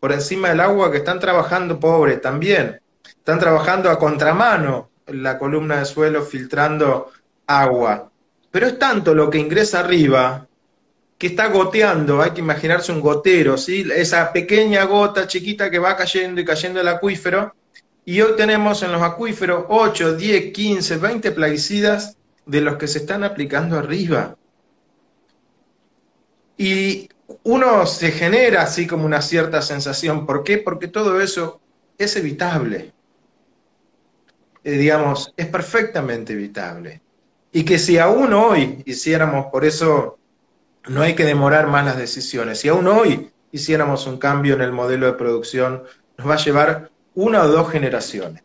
por encima del agua que están trabajando pobre también. Están trabajando a contramano en la columna de suelo filtrando agua. Pero es tanto lo que ingresa arriba que está goteando, hay que imaginarse un gotero, ¿sí? esa pequeña gota chiquita que va cayendo y cayendo el acuífero. Y hoy tenemos en los acuíferos 8, 10, 15, 20 plaguicidas de los que se están aplicando arriba. Y uno se genera así como una cierta sensación. ¿Por qué? Porque todo eso es evitable. Eh, digamos, es perfectamente evitable. Y que si aún hoy hiciéramos, por eso no hay que demorar más las decisiones, si aún hoy hiciéramos un cambio en el modelo de producción, nos va a llevar una o dos generaciones.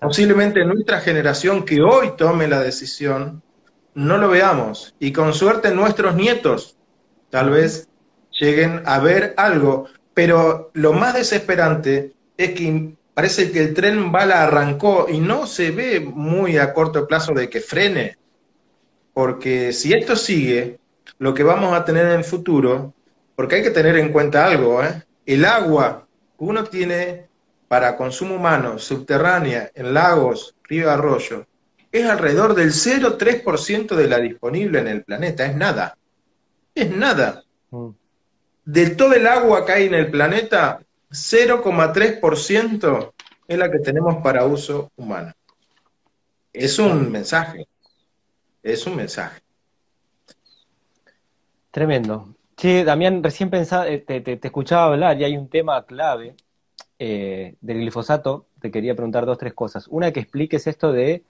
Posiblemente nuestra generación que hoy tome la decisión, no lo veamos. Y con suerte nuestros nietos tal vez lleguen a ver algo. Pero lo más desesperante es que parece que el tren bala arrancó y no se ve muy a corto plazo de que frene. Porque si esto sigue, lo que vamos a tener en el futuro, porque hay que tener en cuenta algo, ¿eh? el agua uno tiene para consumo humano subterránea en lagos, río, arroyo, es alrededor del 0,3% de la disponible en el planeta, es nada. Es nada. Mm de todo el agua que hay en el planeta, 0,3% es la que tenemos para uso humano. Es un mensaje. Es un mensaje. Tremendo. Sí, Damián, recién pensaba, eh, te, escuchaba hablar y hay un tema clave eh, del glifosato. Te quería preguntar dos, tres cosas. Una, que expliques esto de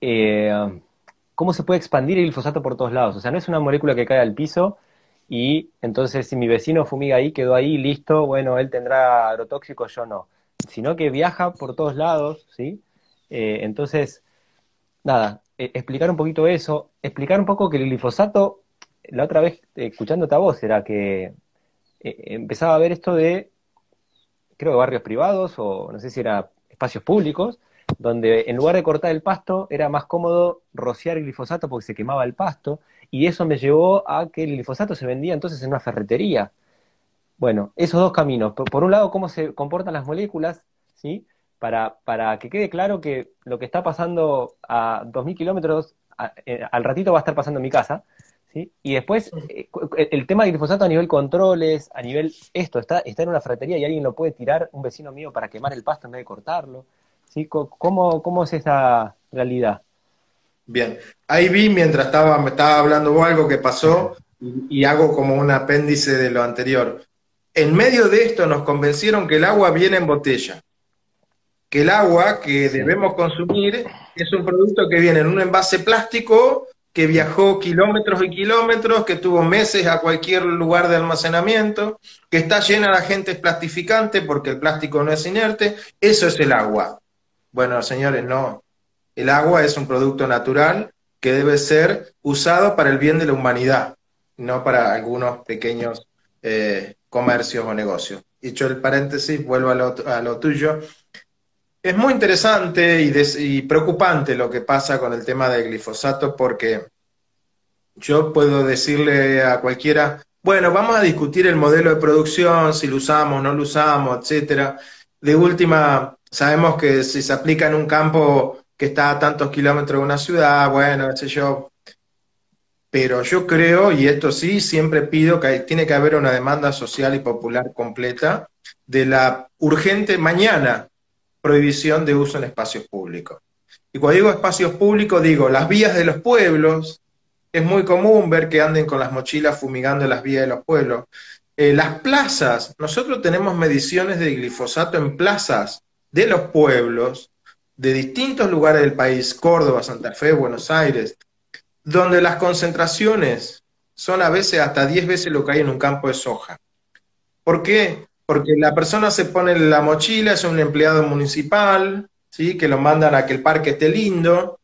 eh, cómo se puede expandir el glifosato por todos lados. O sea, no es una molécula que cae al piso y entonces si mi vecino fumiga ahí, quedó ahí, listo, bueno, él tendrá agrotóxicos, yo no, sino que viaja por todos lados, ¿sí? Eh, entonces, nada, explicar un poquito eso, explicar un poco que el glifosato, la otra vez, escuchándote a vos, era que empezaba a ver esto de, creo que barrios privados o no sé si era espacios públicos, donde en lugar de cortar el pasto era más cómodo rociar el glifosato porque se quemaba el pasto, y eso me llevó a que el glifosato se vendía entonces en una ferretería. Bueno, esos dos caminos. Por, un lado, cómo se comportan las moléculas, ¿sí? Para, para que quede claro que lo que está pasando a 2.000 kilómetros, eh, al ratito va a estar pasando en mi casa, ¿sí? Y después, eh, el tema del glifosato a nivel controles, a nivel esto, está, está en una ferretería y alguien lo puede tirar, un vecino mío, para quemar el pasto en vez de cortarlo. ¿sí? ¿Cómo, cómo es esa realidad? Bien, ahí vi mientras estaba, me estaba hablando algo que pasó y, hago como un apéndice de lo anterior. En medio de esto nos convencieron que el agua viene en botella, que el agua que debemos consumir es un producto que viene en un envase plástico que viajó kilómetros y kilómetros, que tuvo meses a cualquier lugar de almacenamiento, que está llena de agentes plastificantes porque el plástico no es inerte, eso es el agua. Bueno, señores, no, el agua es un producto natural que debe ser usado para el bien de la humanidad, no para algunos pequeños eh, comercios o negocios. Dicho el paréntesis, vuelvo a lo, tuyo. Es muy interesante y, preocupante lo que pasa con el tema del glifosato porque yo puedo decirle a cualquiera, bueno, vamos a discutir el modelo de producción, si lo usamos, no lo usamos, etcétera. De última, sabemos que si se aplica en un campo que está a tantos kilómetros de una ciudad, bueno, qué sé yo. Pero yo creo, y esto sí, siempre pido que tiene que haber una demanda social y popular completa de la urgente mañana prohibición de uso en espacios públicos. Y cuando digo espacios públicos, digo las vías de los pueblos. Es muy común ver que anden con las mochilas fumigando las vías de los pueblos. Eh, las plazas, nosotros tenemos mediciones de glifosato en plazas de los pueblos de distintos lugares del país, Córdoba, Santa Fe, Buenos Aires, donde las concentraciones son a veces hasta 10 veces lo que hay en un campo de soja. ¿Por qué? Porque la persona se pone la mochila, es un empleado municipal, ¿sí? que lo mandan a que el parque esté lindo.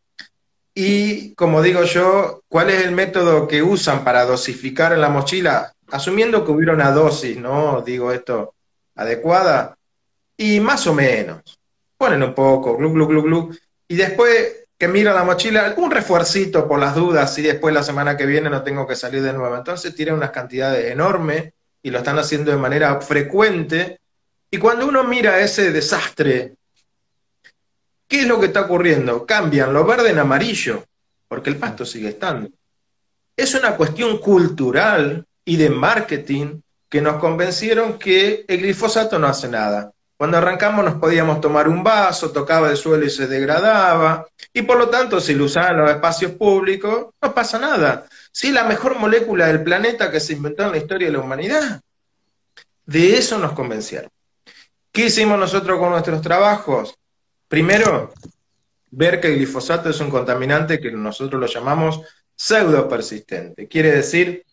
Y como digo yo, ¿cuál es el método que usan para dosificar en la mochila? Asumiendo que hubiera una dosis, ¿no? Digo esto, adecuada. Y más o menos. Ponen un poco, glu, glu, glu, glu. Y después que mira la mochila, un refuercito por las dudas, y después la semana que viene no tengo que salir de nuevo. Entonces tiran unas cantidades enormes y lo están haciendo de manera frecuente. Y cuando uno mira ese desastre, ¿qué es lo que está ocurriendo? Cambian lo verde en amarillo, porque el pasto sigue estando. Es una cuestión cultural y de marketing que nos convencieron que el glifosato no hace nada. Cuando arrancamos nos podíamos tomar un vaso, tocaba el suelo y se degradaba, y por lo tanto si lo usaban en los espacios públicos, no pasa nada. Sí, la mejor molécula del planeta que se inventó en la historia de la humanidad. De eso nos convencieron. ¿Qué hicimos nosotros con nuestros trabajos? Primero, ver que el glifosato es un contaminante que nosotros lo llamamos pseudo persistente. Quiere decir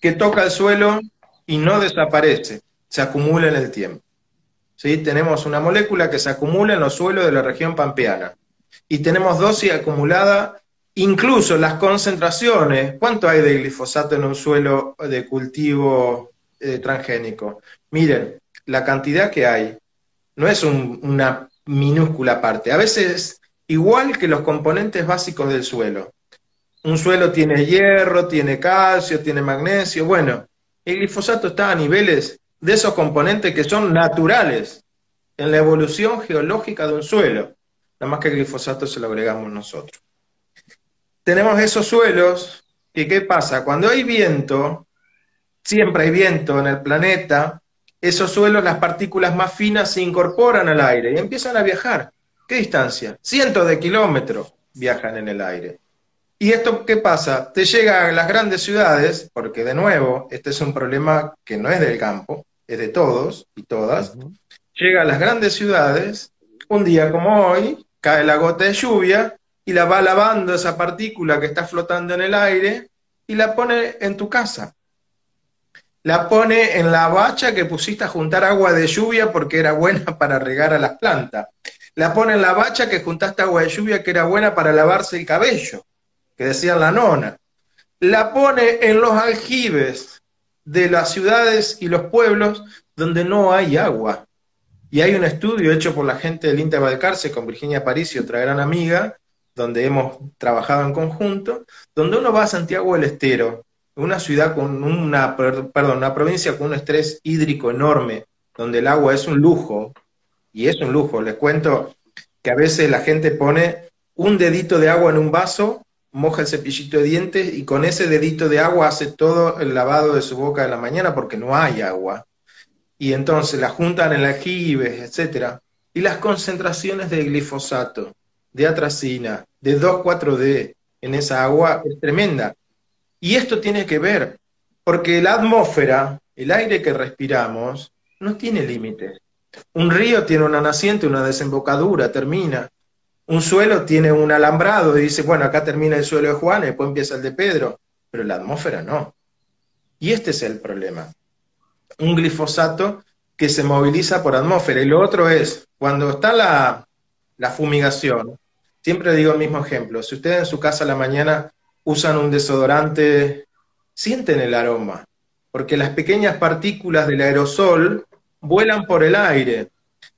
que toca el suelo y no desaparece, se acumula en el tiempo. ¿Sí? Tenemos una molécula que se acumula en los suelos de la región pampeana y tenemos dosis acumulada Incluso las concentraciones, ¿cuánto hay de glifosato en un suelo de cultivo eh, transgénico? Miren, la cantidad que hay no es una minúscula parte, a veces igual que los componentes básicos del suelo. Un suelo tiene hierro, tiene calcio, tiene magnesio. Bueno, el glifosato está a niveles de esos componentes que son naturales en la evolución geológica de un suelo. Nada más que el glifosato se lo agregamos nosotros tenemos esos suelos y ¿qué pasa? Cuando hay viento, siempre hay viento en el planeta, esos suelos, las partículas más finas se incorporan al aire y empiezan a viajar. ¿Qué distancia? Cientos de kilómetros viajan en el aire. ¿Y esto qué pasa? Te llega a las grandes ciudades, porque de nuevo, este es un problema que no es del campo, es de todos y todas. Llega a las grandes ciudades, un día como hoy, cae la gota de lluvia y la va lavando esa partícula que está flotando en el aire y la pone en tu casa. La pone en la bacha que pusiste a juntar agua de lluvia porque era buena *laughs* para regar a las plantas. La pone en la bacha que juntaste agua de lluvia que era buena para lavarse el cabello, que decía la nona. La pone en los aljibes de las ciudades y los pueblos donde no hay agua. Y hay un estudio hecho por la gente del INTE Valcarce con Virginia y otra gran amiga, donde hemos trabajado en conjunto, donde uno va a Santiago del Estero, una ciudad con una, perdón, una provincia con un estrés hídrico enorme, donde el agua es un lujo, y es un lujo. Les cuento que a veces la gente pone un dedito de agua en un vaso, moja el cepillito de dientes y con ese dedito de agua hace todo el lavado de su boca de la mañana porque no hay agua. Y entonces la juntan en aljibes, etcétera. Y las concentraciones de glifosato, de atracina, de 2,4-D en esa agua es tremenda. Y esto tiene que ver, porque la atmósfera, el aire que respiramos, no tiene límites. Un río tiene una naciente, una desembocadura, termina. Un suelo tiene un alambrado y dice, bueno, acá termina el suelo de Juan, y después empieza el de Pedro, pero la atmósfera no. Y este es el problema. Un glifosato que se moviliza por atmósfera. Y lo otro es, cuando está la, la fumigación, Siempre digo el mismo ejemplo. Si ustedes en su casa a la mañana usan un desodorante, sienten el aroma, porque las pequeñas partículas del aerosol vuelan por el aire.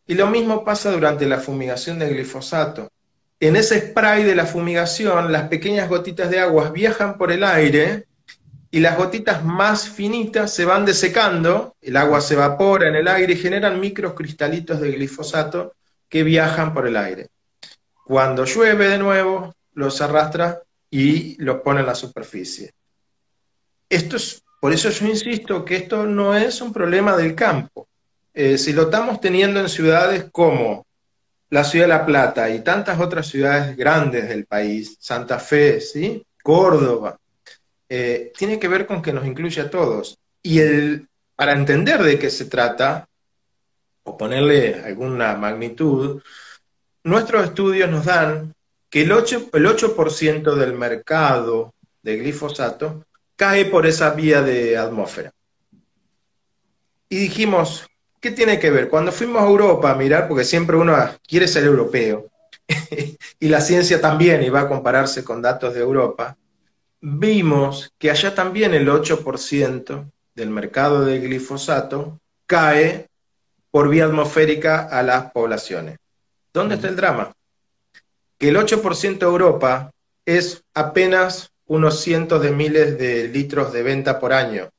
Y lo mismo pasa durante la fumigación de glifosato. En ese spray de la fumigación, las pequeñas gotitas de agua viajan por el aire y las gotitas más finitas se van desecando, el agua se evapora en el aire y generan microcristalitos de glifosato que viajan por el aire. Cuando llueve de nuevo, los arrastra y los pone en la superficie. Esto es, por eso yo insisto que esto no es un problema del campo. Eh, si lo estamos teniendo en ciudades como la ciudad de La Plata y tantas otras ciudades grandes del país, Santa Fe, ¿sí? Córdoba, eh, tiene que ver con que nos incluye a todos. Y el, para entender de qué se trata, o ponerle alguna magnitud, nuestros estudios nos dan que el 8%, el 8 del mercado de glifosato cae por esa vía de atmósfera. Y dijimos, ¿qué tiene que ver? Cuando fuimos a Europa a mirar, porque siempre uno quiere ser europeo, *laughs* y la ciencia también, va a compararse con datos de Europa, vimos que allá también el 8% del mercado de glifosato cae por vía atmosférica a las poblaciones. ¿Dónde está el drama? Que el 8% de Europa es apenas unos cientos de miles de litros de venta por año.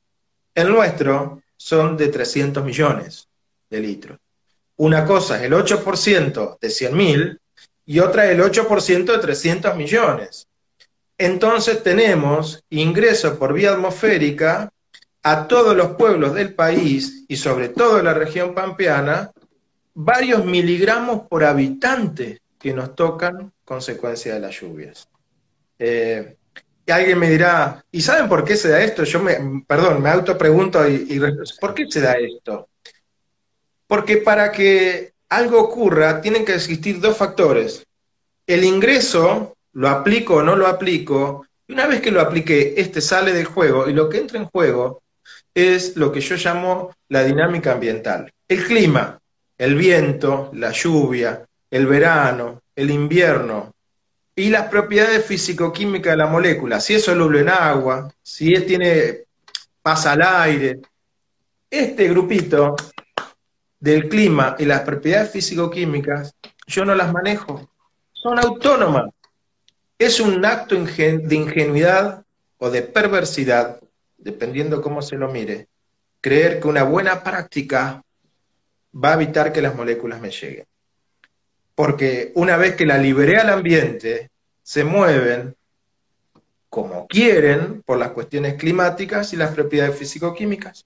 El nuestro son de 300 millones de litros. Una cosa es el 8% de 100.000 y otra el 8% de 300 millones entonces tenemos ingreso por vía atmosférica a todos los pueblos del país y sobre todo la región pampeana, varios miligramos por habitante que nos tocan consecuencia de las lluvias. Eh, y alguien me dirá, ¿y saben por qué se da esto? Yo me, perdón, me autopregunto y, y ¿por qué se da esto? Porque para que algo ocurra tienen que existir dos factores. El ingreso lo aplico o no lo aplico, y una vez que lo apliqué, este sale del juego, y lo que entra en juego es lo que yo llamo la dinámica ambiental. El clima, el viento, la lluvia, el verano, el invierno, y las propiedades físico-químicas de la molécula, si es soluble en agua, si tiene, pasa al aire. Este grupito del clima y las propiedades físico-químicas, yo no las manejo, son autónomas. Es un acto de ingenuidad o de perversidad, dependiendo cómo se lo mire, creer que una buena práctica va a evitar que las moléculas me lleguen. Porque una vez que la liberé al ambiente, se mueven como quieren por las cuestiones climáticas y las propiedades físico-químicas.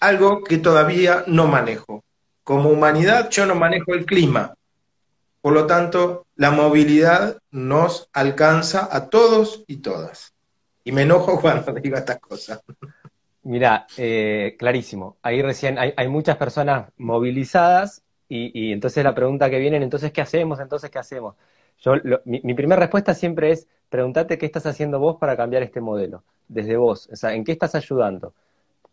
Algo que todavía no manejo. Como humanidad yo no manejo el clima, por lo tanto, la movilidad nos alcanza a todos y todas. Y me enojo *laughs* cuando digo estas cosas. Mira, eh, clarísimo. Ahí recién hay, muchas personas movilizadas y, entonces la pregunta que viene, entonces, ¿qué hacemos? Entonces, ¿qué hacemos? Yo, mi, primera respuesta siempre es, pregúntate qué estás haciendo vos para cambiar este modelo, desde vos, o sea, ¿en qué estás ayudando?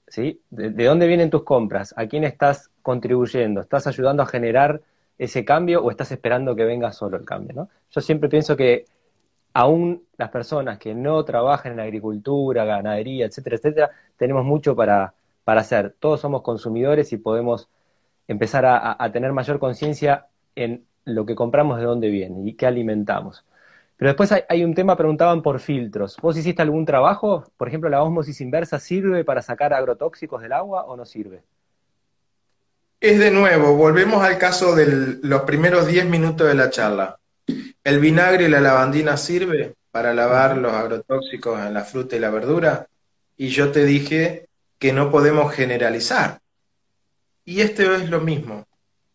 ¿Sí? ¿De, de dónde vienen tus compras? ¿A quién estás contribuyendo? ¿Estás ayudando a generar ese cambio o estás esperando que venga solo el cambio? ¿no? Yo siempre pienso que aún las personas que no trabajan en agricultura, ganadería, etcétera, etcétera, tenemos mucho para, para hacer. Todos somos consumidores y podemos empezar a, tener mayor conciencia en lo que compramos, de dónde viene y qué alimentamos. Pero después hay, hay, un tema, preguntaban por filtros. ¿Vos hiciste algún trabajo? Por ejemplo, ¿la osmosis inversa sirve para sacar agrotóxicos del agua o no sirve? Es de nuevo, volvemos al caso de los primeros 10 minutos de la charla. ¿El vinagre y la lavandina sirve para lavar los agrotóxicos en la fruta y la verdura? Y yo te dije que no podemos generalizar. Y esto es lo mismo.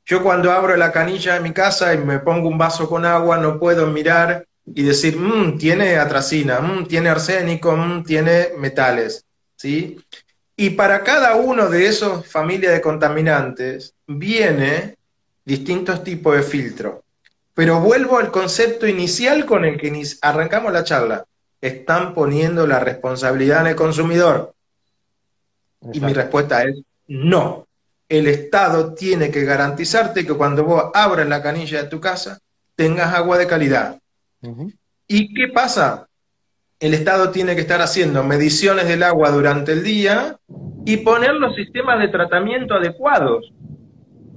Yo cuando abro la canilla de mi casa y me pongo un vaso con agua, no puedo mirar y decir, mmm, tiene atracina, mmm, tiene arsénico, mmm, tiene metales. ¿sí? Y para cada uno de esos familias de contaminantes viene distintos tipos de filtro. Pero vuelvo al concepto inicial con el que arrancamos la charla. Están poniendo la responsabilidad en el consumidor. Y mi respuesta es no. El Estado tiene que garantizarte que cuando vos abras la canilla de tu casa tengas agua de calidad. ¿Y qué pasa? el Estado tiene que estar haciendo mediciones del agua durante el día y poner los sistemas de tratamiento adecuados.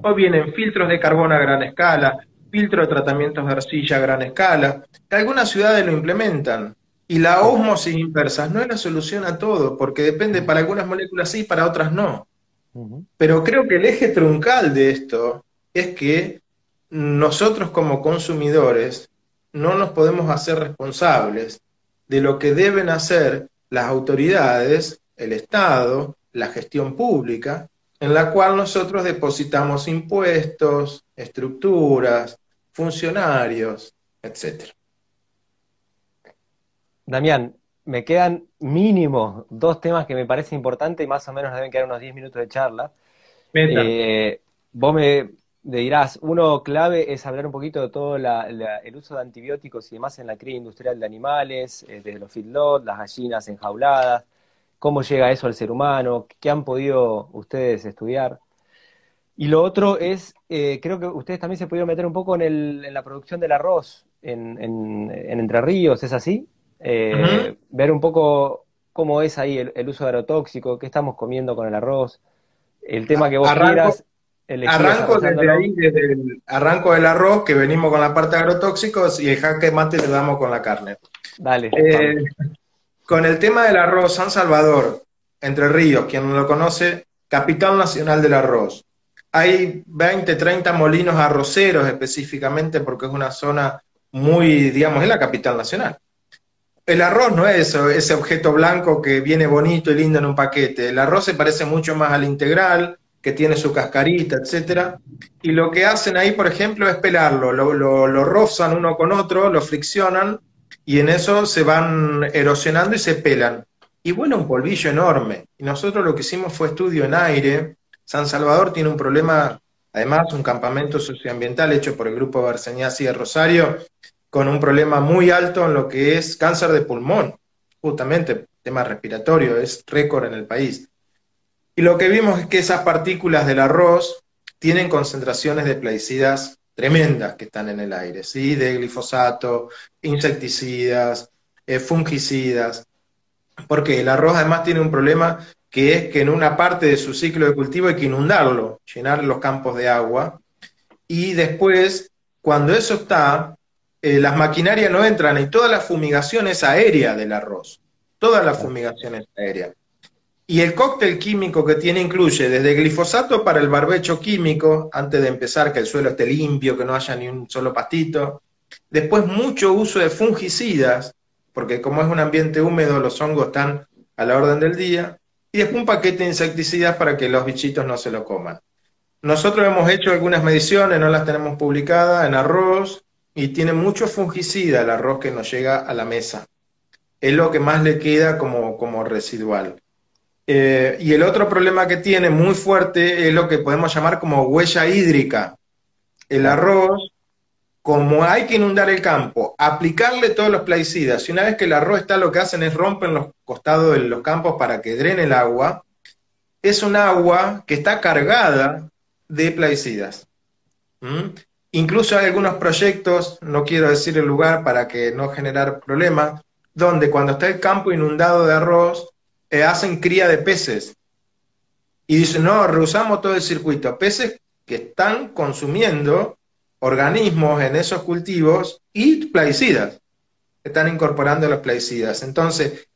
Hoy vienen filtros de carbón a gran escala, filtros de tratamientos de arcilla a gran escala, que algunas ciudades lo implementan. Y la ósmosis inversa no es la solución a todo, porque depende para algunas moléculas sí, para otras no. Pero creo que el eje truncal de esto es que nosotros como consumidores no nos podemos hacer responsables de lo que deben hacer las autoridades, el Estado, la gestión pública, en la cual nosotros depositamos impuestos, estructuras, funcionarios, etc. Damián, me quedan mínimo dos temas que me parece importante y más o menos deben quedar unos 10 minutos de charla. Eh, vos me, dirás, uno clave es hablar un poquito de todo el uso de antibióticos y demás en la cría industrial de animales, eh, desde los feedlots, las gallinas enjauladas, cómo llega eso al ser humano, qué han podido ustedes estudiar. Y lo otro es, eh, creo que ustedes también se pudieron meter un poco en, la producción del arroz en, Entre Ríos, ¿es así? Eh, ver un poco cómo es ahí el, uso de agrotóxico, qué estamos comiendo con el arroz, el tema que vos arranco, arranco desde ahí, desde el, arranco del arroz, que venimos con la parte de agrotóxicos, y el jaque mate le damos con la carne. Dale. Eh, con el tema del arroz, San Salvador, Entre Ríos, quien no lo conoce, capital nacional del arroz. Hay 20, 30 molinos arroceros específicamente porque es una zona muy, digamos, es la capital nacional. El arroz no es ese objeto blanco que viene bonito y lindo en un paquete. El arroz se parece mucho más al integral, que tiene su cascarita, etcétera. Y lo que hacen ahí, por ejemplo, es pelarlo. Lo, lo, lo rozan uno con otro, lo friccionan y en eso se van erosionando y se pelan. Y bueno, un polvillo enorme. Y nosotros lo que hicimos fue estudio en aire. San Salvador tiene un problema, además, un campamento socioambiental hecho por el grupo Barceñasi de Rosario, con un problema muy alto en lo que es cáncer de pulmón, justamente tema respiratorio, es récord en el país. Y lo que vimos es que esas partículas del arroz tienen concentraciones de plaguicidas tremendas que están en el aire, ¿sí? De glifosato, insecticidas, eh, fungicidas, porque el arroz además tiene un problema que es que en una parte de su ciclo de cultivo hay que inundarlo, llenar los campos de agua, y después, cuando eso está, eh, las maquinarias no entran y toda la fumigación es aérea del arroz, toda la fumigación es aérea. Y el cóctel químico que tiene incluye desde glifosato para el barbecho químico, antes de empezar, que el suelo esté limpio, que no haya ni un solo pastito. Después mucho uso de fungicidas, porque como es un ambiente húmedo, los hongos están a la orden del día. Y después un paquete de insecticidas para que los bichitos no se lo coman. Nosotros hemos hecho algunas mediciones, no las tenemos publicadas, en arroz, y tiene mucho fungicida el arroz que nos llega a la mesa. Es lo que más le queda como, como residual. Eh, y el otro problema que tiene muy fuerte es lo que podemos llamar como huella hídrica. El arroz, como hay que inundar el campo, aplicarle todos los plaguicidas, y una vez que el arroz está, lo que hacen es rompen los costados de los campos para que drene el agua, es un agua que está cargada de plaguicidas. ¿Mm? Incluso hay algunos proyectos, no quiero decir el lugar para que no generar problemas, donde cuando está el campo inundado de arroz, eh, hacen cría de peces. Y dicen, no, rehusamos todo el circuito. Peces que están consumiendo organismos en esos cultivos y plaguicidas. Están incorporando los plaguicidas. Entonces,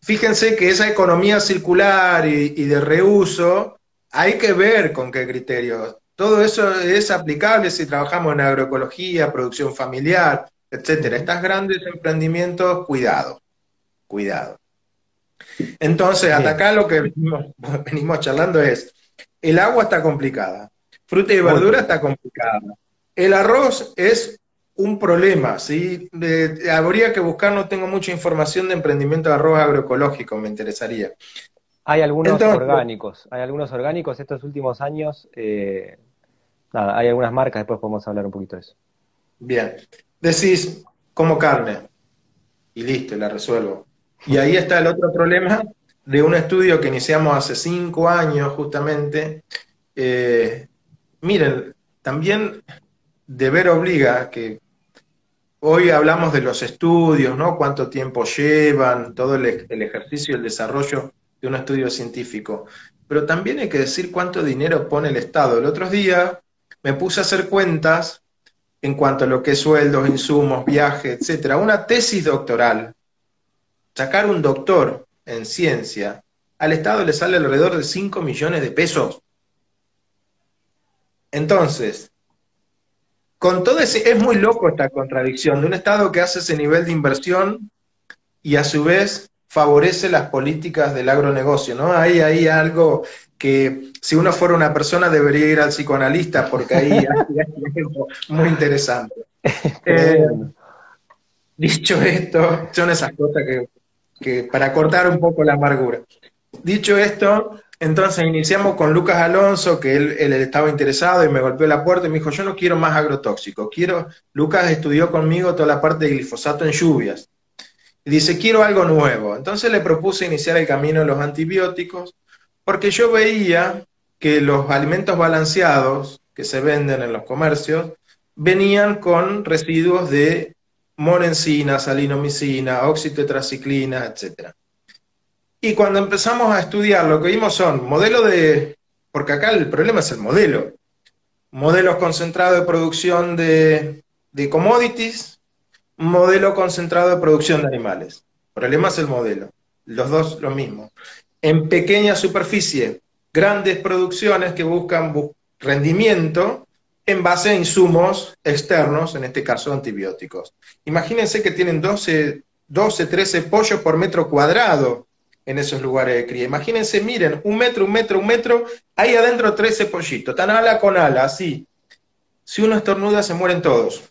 fíjense que esa economía circular y, de reuso hay que ver con qué criterios. Todo eso es aplicable si trabajamos en agroecología, producción familiar, etcétera. Estos grandes emprendimientos, cuidado, cuidado. Entonces, hasta acá lo que *laughs* venimos, charlando es, el agua está complicada, fruta y verdura está complicada, el arroz es un problema, ¿sí? habría que buscar, no tengo mucha información de emprendimiento de arroz agroecológico, me interesaría. Hay algunos orgánicos, hay algunos orgánicos estos últimos años, eh, nada, hay algunas marcas, después podemos hablar un poquito de eso. Bien, decís, como carne, y listo, la resuelvo. Y ahí está el otro problema de un estudio que iniciamos hace cinco años justamente. Eh, miren, también deber obliga que hoy hablamos de los estudios, ¿no? Cuánto tiempo llevan, todo el, ejercicio, el desarrollo de un estudio científico. Pero también hay que decir cuánto dinero pone el Estado. El otro día me puse a hacer cuentas en cuanto a lo que sueldos, insumos, viajes, etcétera. Una tesis doctoral, sacar un doctor en ciencia, al Estado le sale alrededor de 5 millones de pesos. Entonces, con todo ese, es muy loco esta contradicción de un Estado que hace ese nivel de inversión y a su vez favorece las políticas del agronegocio, ¿no? Hay ahí algo que si uno fuera una persona debería ir al psicoanalista porque ahí *laughs* hay algo muy interesante. *laughs* Eh, dicho esto, son esas cosas que, que para cortar un poco la amargura. Dicho esto, entonces iniciamos con Lucas Alonso, que él, estaba interesado y me golpeó la puerta y me dijo, yo no quiero más agrotóxicos, quiero, Lucas estudió conmigo toda la parte de glifosato en lluvias. Y dice, quiero algo nuevo. Entonces le propuse iniciar el camino de los antibióticos, porque yo veía que los alimentos balanceados que se venden en los comercios venían con residuos de morencina, salinomicina, oxitetraciclina, etcétera. Y cuando empezamos a estudiar, lo que vimos son modelos de, porque acá el problema es el modelo, modelos concentrados de producción de, de commodities, modelo concentrado de producción de animales. El problema es el modelo, los dos lo mismo. En pequeña superficie, grandes producciones que buscan rendimiento en base a insumos externos, en este caso antibióticos. Imagínense que tienen 12, 12 13 pollos por metro cuadrado en esos lugares de cría. Imagínense, miren, un metro, un metro, un metro, ahí adentro 13 pollitos, tan ala con ala, así. Si uno estornuda, se mueren todos.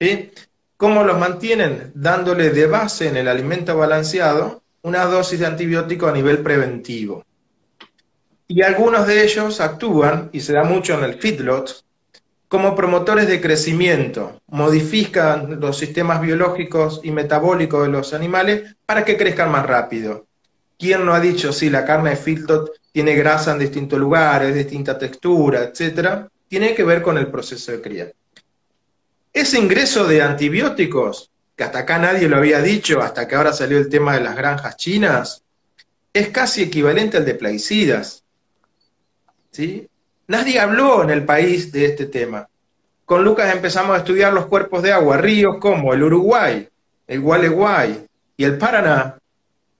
¿Sí? ¿Cómo los mantienen? Dándole de base en el alimento balanceado una dosis de antibiótico a nivel preventivo. Y algunos de ellos actúan, y se da mucho en el feedlot, como promotores de crecimiento, modifican los sistemas biológicos y metabólicos de los animales para que crezcan más rápido. ¿Quién no ha dicho si la carne de Filtot tiene grasa en distintos lugares, distinta textura, etcétera? Tiene que ver con el proceso de cría. Ese ingreso de antibióticos, que hasta acá nadie lo había dicho, hasta que ahora salió el tema de las granjas chinas, es casi equivalente al de plaguicidas. ¿Sí? Nadie habló en el país de este tema. Con Lucas empezamos a estudiar los cuerpos de agua, ríos como el Uruguay, el Gualeguay y el Paraná,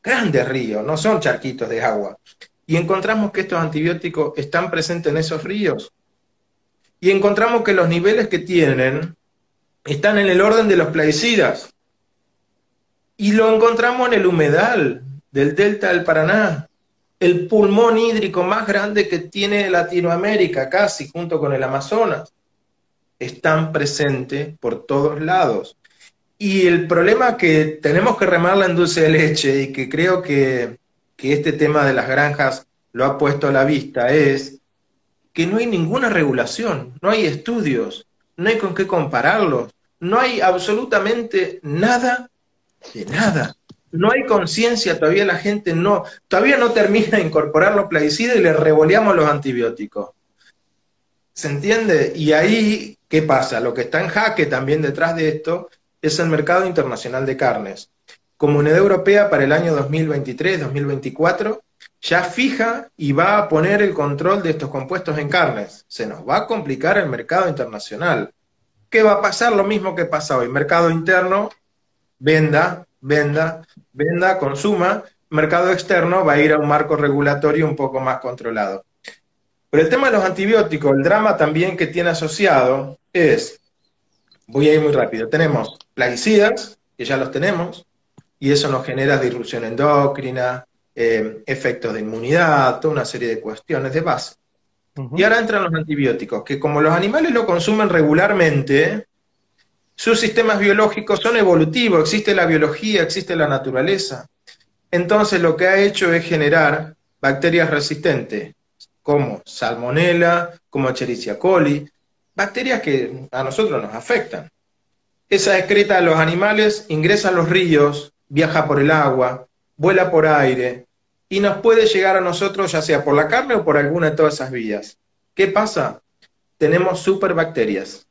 grandes ríos, no son charquitos de agua. Y encontramos que estos antibióticos están presentes en esos ríos. Y encontramos que los niveles que tienen están en el orden de los plaguicidas. Y lo encontramos en el humedal del delta del Paraná, el pulmón hídrico más grande que tiene Latinoamérica, casi junto con el Amazonas. Están presentes por todos lados. Y el problema que tenemos que remarla en dulce de leche y que creo que, este tema de las granjas lo ha puesto a la vista es que no hay ninguna regulación, no hay estudios, no hay con qué compararlos, no hay absolutamente nada de nada. No hay conciencia, todavía la gente no, todavía no termina de incorporar los plaguicidas y le revoleamos los antibióticos. ¿Se entiende? Y ahí, ¿qué pasa? Lo que está en jaque también detrás de esto es el mercado internacional de carnes. Comunidad Europea para el año 2023-2024 ya fija y va a poner el control de estos compuestos en carnes. Se nos va a complicar el mercado internacional. ¿Qué va a pasar? Lo mismo que pasa hoy. Mercado interno, venda, venda, venda, consuma. Mercado externo va a ir a un marco regulatorio un poco más controlado. Pero el tema de los antibióticos, el drama también que tiene asociado es, voy a ir muy rápido, tenemos plaguicidas, que ya los tenemos, y eso nos genera disrupción endocrina, eh, efectos de inmunidad, toda una serie de cuestiones de base. Y ahora entran los antibióticos, que como los animales lo consumen regularmente, sus sistemas biológicos son evolutivos, existe la biología, existe la naturaleza. Entonces lo que ha hecho es generar bacterias resistentes, como Salmonella, como Escherichia coli, bacterias que a nosotros nos afectan. Esa excreta a los animales ingresa a los ríos, viaja por el agua, vuela por aire y nos puede llegar a nosotros ya sea por la carne o por alguna de todas esas vías. ¿Qué pasa? Tenemos superbacterias.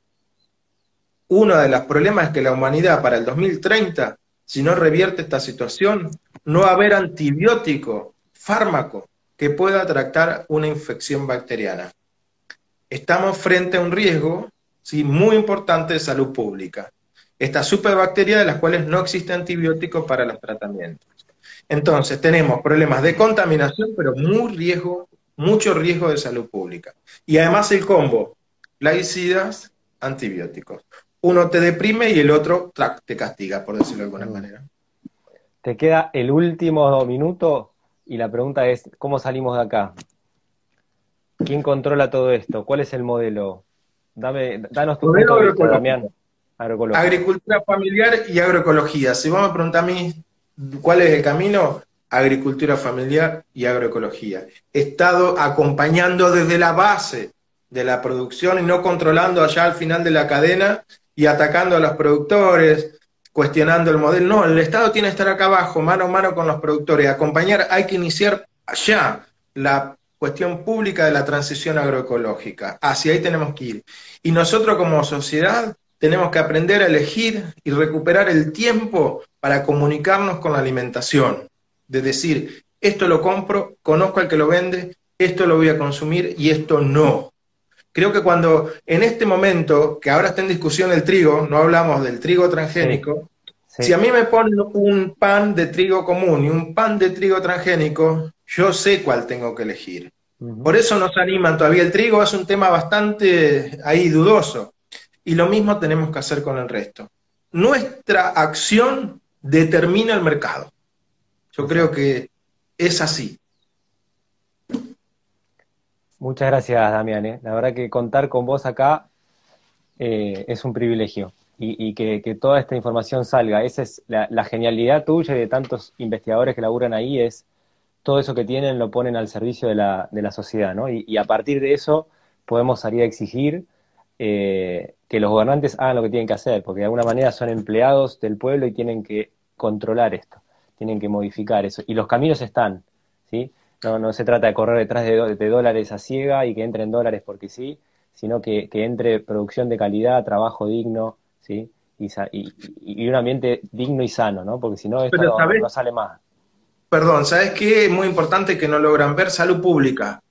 Uno de los problemas es que la humanidad para el 2030, si no revierte esta situación, no va a haber antibiótico, fármaco, que pueda tratar una infección bacteriana. estamos frente a un riesgo ¿sí? muy importante de salud pública. Esta superbacteria de las cuales no existe antibiótico para los tratamientos. Entonces, tenemos problemas de contaminación, pero muy riesgo, mucho riesgo de salud pública. Y además el combo, plaguicidas, antibióticos. Uno te deprime y el otro te castiga, por decirlo de alguna manera. Te queda el último minuto y la pregunta es, ¿cómo salimos de acá? ¿Quién controla todo esto? ¿Cuál es el modelo? Dame, danos tu punto de vista, Damián. Agricultura familiar y agroecología. Si vos me preguntás a mí cuál es el camino, agricultura familiar y agroecología. Estado acompañando desde la base de la producción y no controlando allá al final de la cadena y atacando a los productores, cuestionando el modelo. No, el Estado tiene que estar acá abajo, mano a mano con los productores, acompañar, hay que iniciar allá la cuestión pública de la transición agroecológica. Hacia ahí tenemos que ir. Y nosotros como sociedad tenemos que aprender a elegir y recuperar el tiempo para comunicarnos con la alimentación. De decir, esto lo compro, conozco al que lo vende, esto lo voy a consumir y esto no. Creo que cuando en este momento, que ahora está en discusión el trigo, no hablamos del trigo transgénico, si a mí me ponen un pan de trigo común y un pan de trigo transgénico, yo sé cuál tengo que elegir. Por eso nos animan todavía. El trigo es un tema bastante ahí dudoso. Y lo mismo tenemos que hacer con el resto. Nuestra acción determina el mercado. Yo creo que es así. Muchas gracias, Damián. ¿eh? La verdad que contar con vos acá eh, es un privilegio y, que, toda esta información salga. Esa es la, genialidad tuya y de tantos investigadores que laburan ahí, es todo eso que tienen lo ponen al servicio de la, de la sociedad, ¿no? Y, a partir de eso podemos salir a exigir eh, que los gobernantes hagan lo que tienen que hacer, porque de alguna manera son empleados del pueblo y tienen que controlar esto, tienen que modificar eso. Y los caminos están, ¿sí? No, no se trata de correr detrás de, de dólares a ciega y que entren dólares porque sí, sino que, que entre producción de calidad, trabajo digno, ¿sí? Y, y, un ambiente digno y sano, ¿no? Porque si no, esto no, sale más. Perdón, ¿sabes qué? Es muy importante que no logran ver salud pública,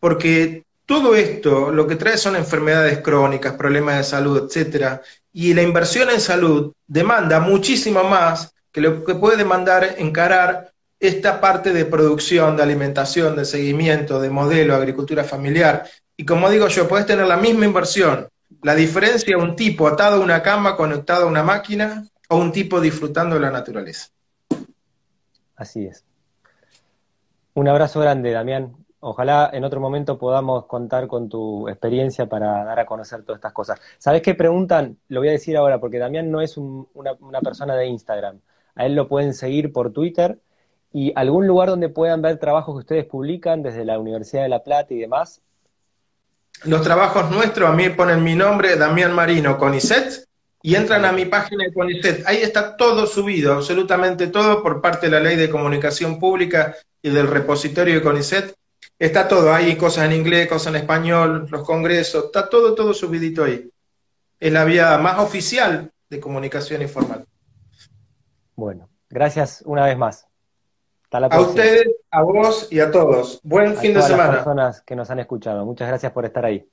porque todo esto lo que trae son enfermedades crónicas, problemas de salud, etcétera, y la inversión en salud demanda muchísimo más que lo que puede demandar encarar esta parte de producción, de alimentación, de seguimiento, de modelo, agricultura familiar. Y como digo yo, puedes tener la misma inversión la diferencia un tipo atado a una cama, conectado a una máquina, o un tipo disfrutando de la naturaleza. Así es. Un abrazo grande, Damián. Ojalá en otro momento podamos contar con tu experiencia para dar a conocer todas estas cosas. ¿Sabes qué preguntan? Lo voy a decir ahora, porque Damián no es una, una persona de Instagram. A él lo pueden seguir por Twitter y algún lugar donde puedan ver trabajos que ustedes publican desde la Universidad de La Plata y demás los trabajos nuestros, a mí ponen mi nombre, Damián Marino, CONICET, y entran a mi página de CONICET. Ahí está todo subido, absolutamente todo, por parte de la Ley de Comunicación Pública y del repositorio de CONICET. Está todo, hay cosas en inglés, cosas en español, los congresos, está todo, todo subidito ahí. Es la vía más oficial de comunicación informal. Bueno, gracias una vez más a ustedes, a vos y a todos. Buen fin de semana. A las personas que nos han escuchado. Muchas gracias por estar ahí.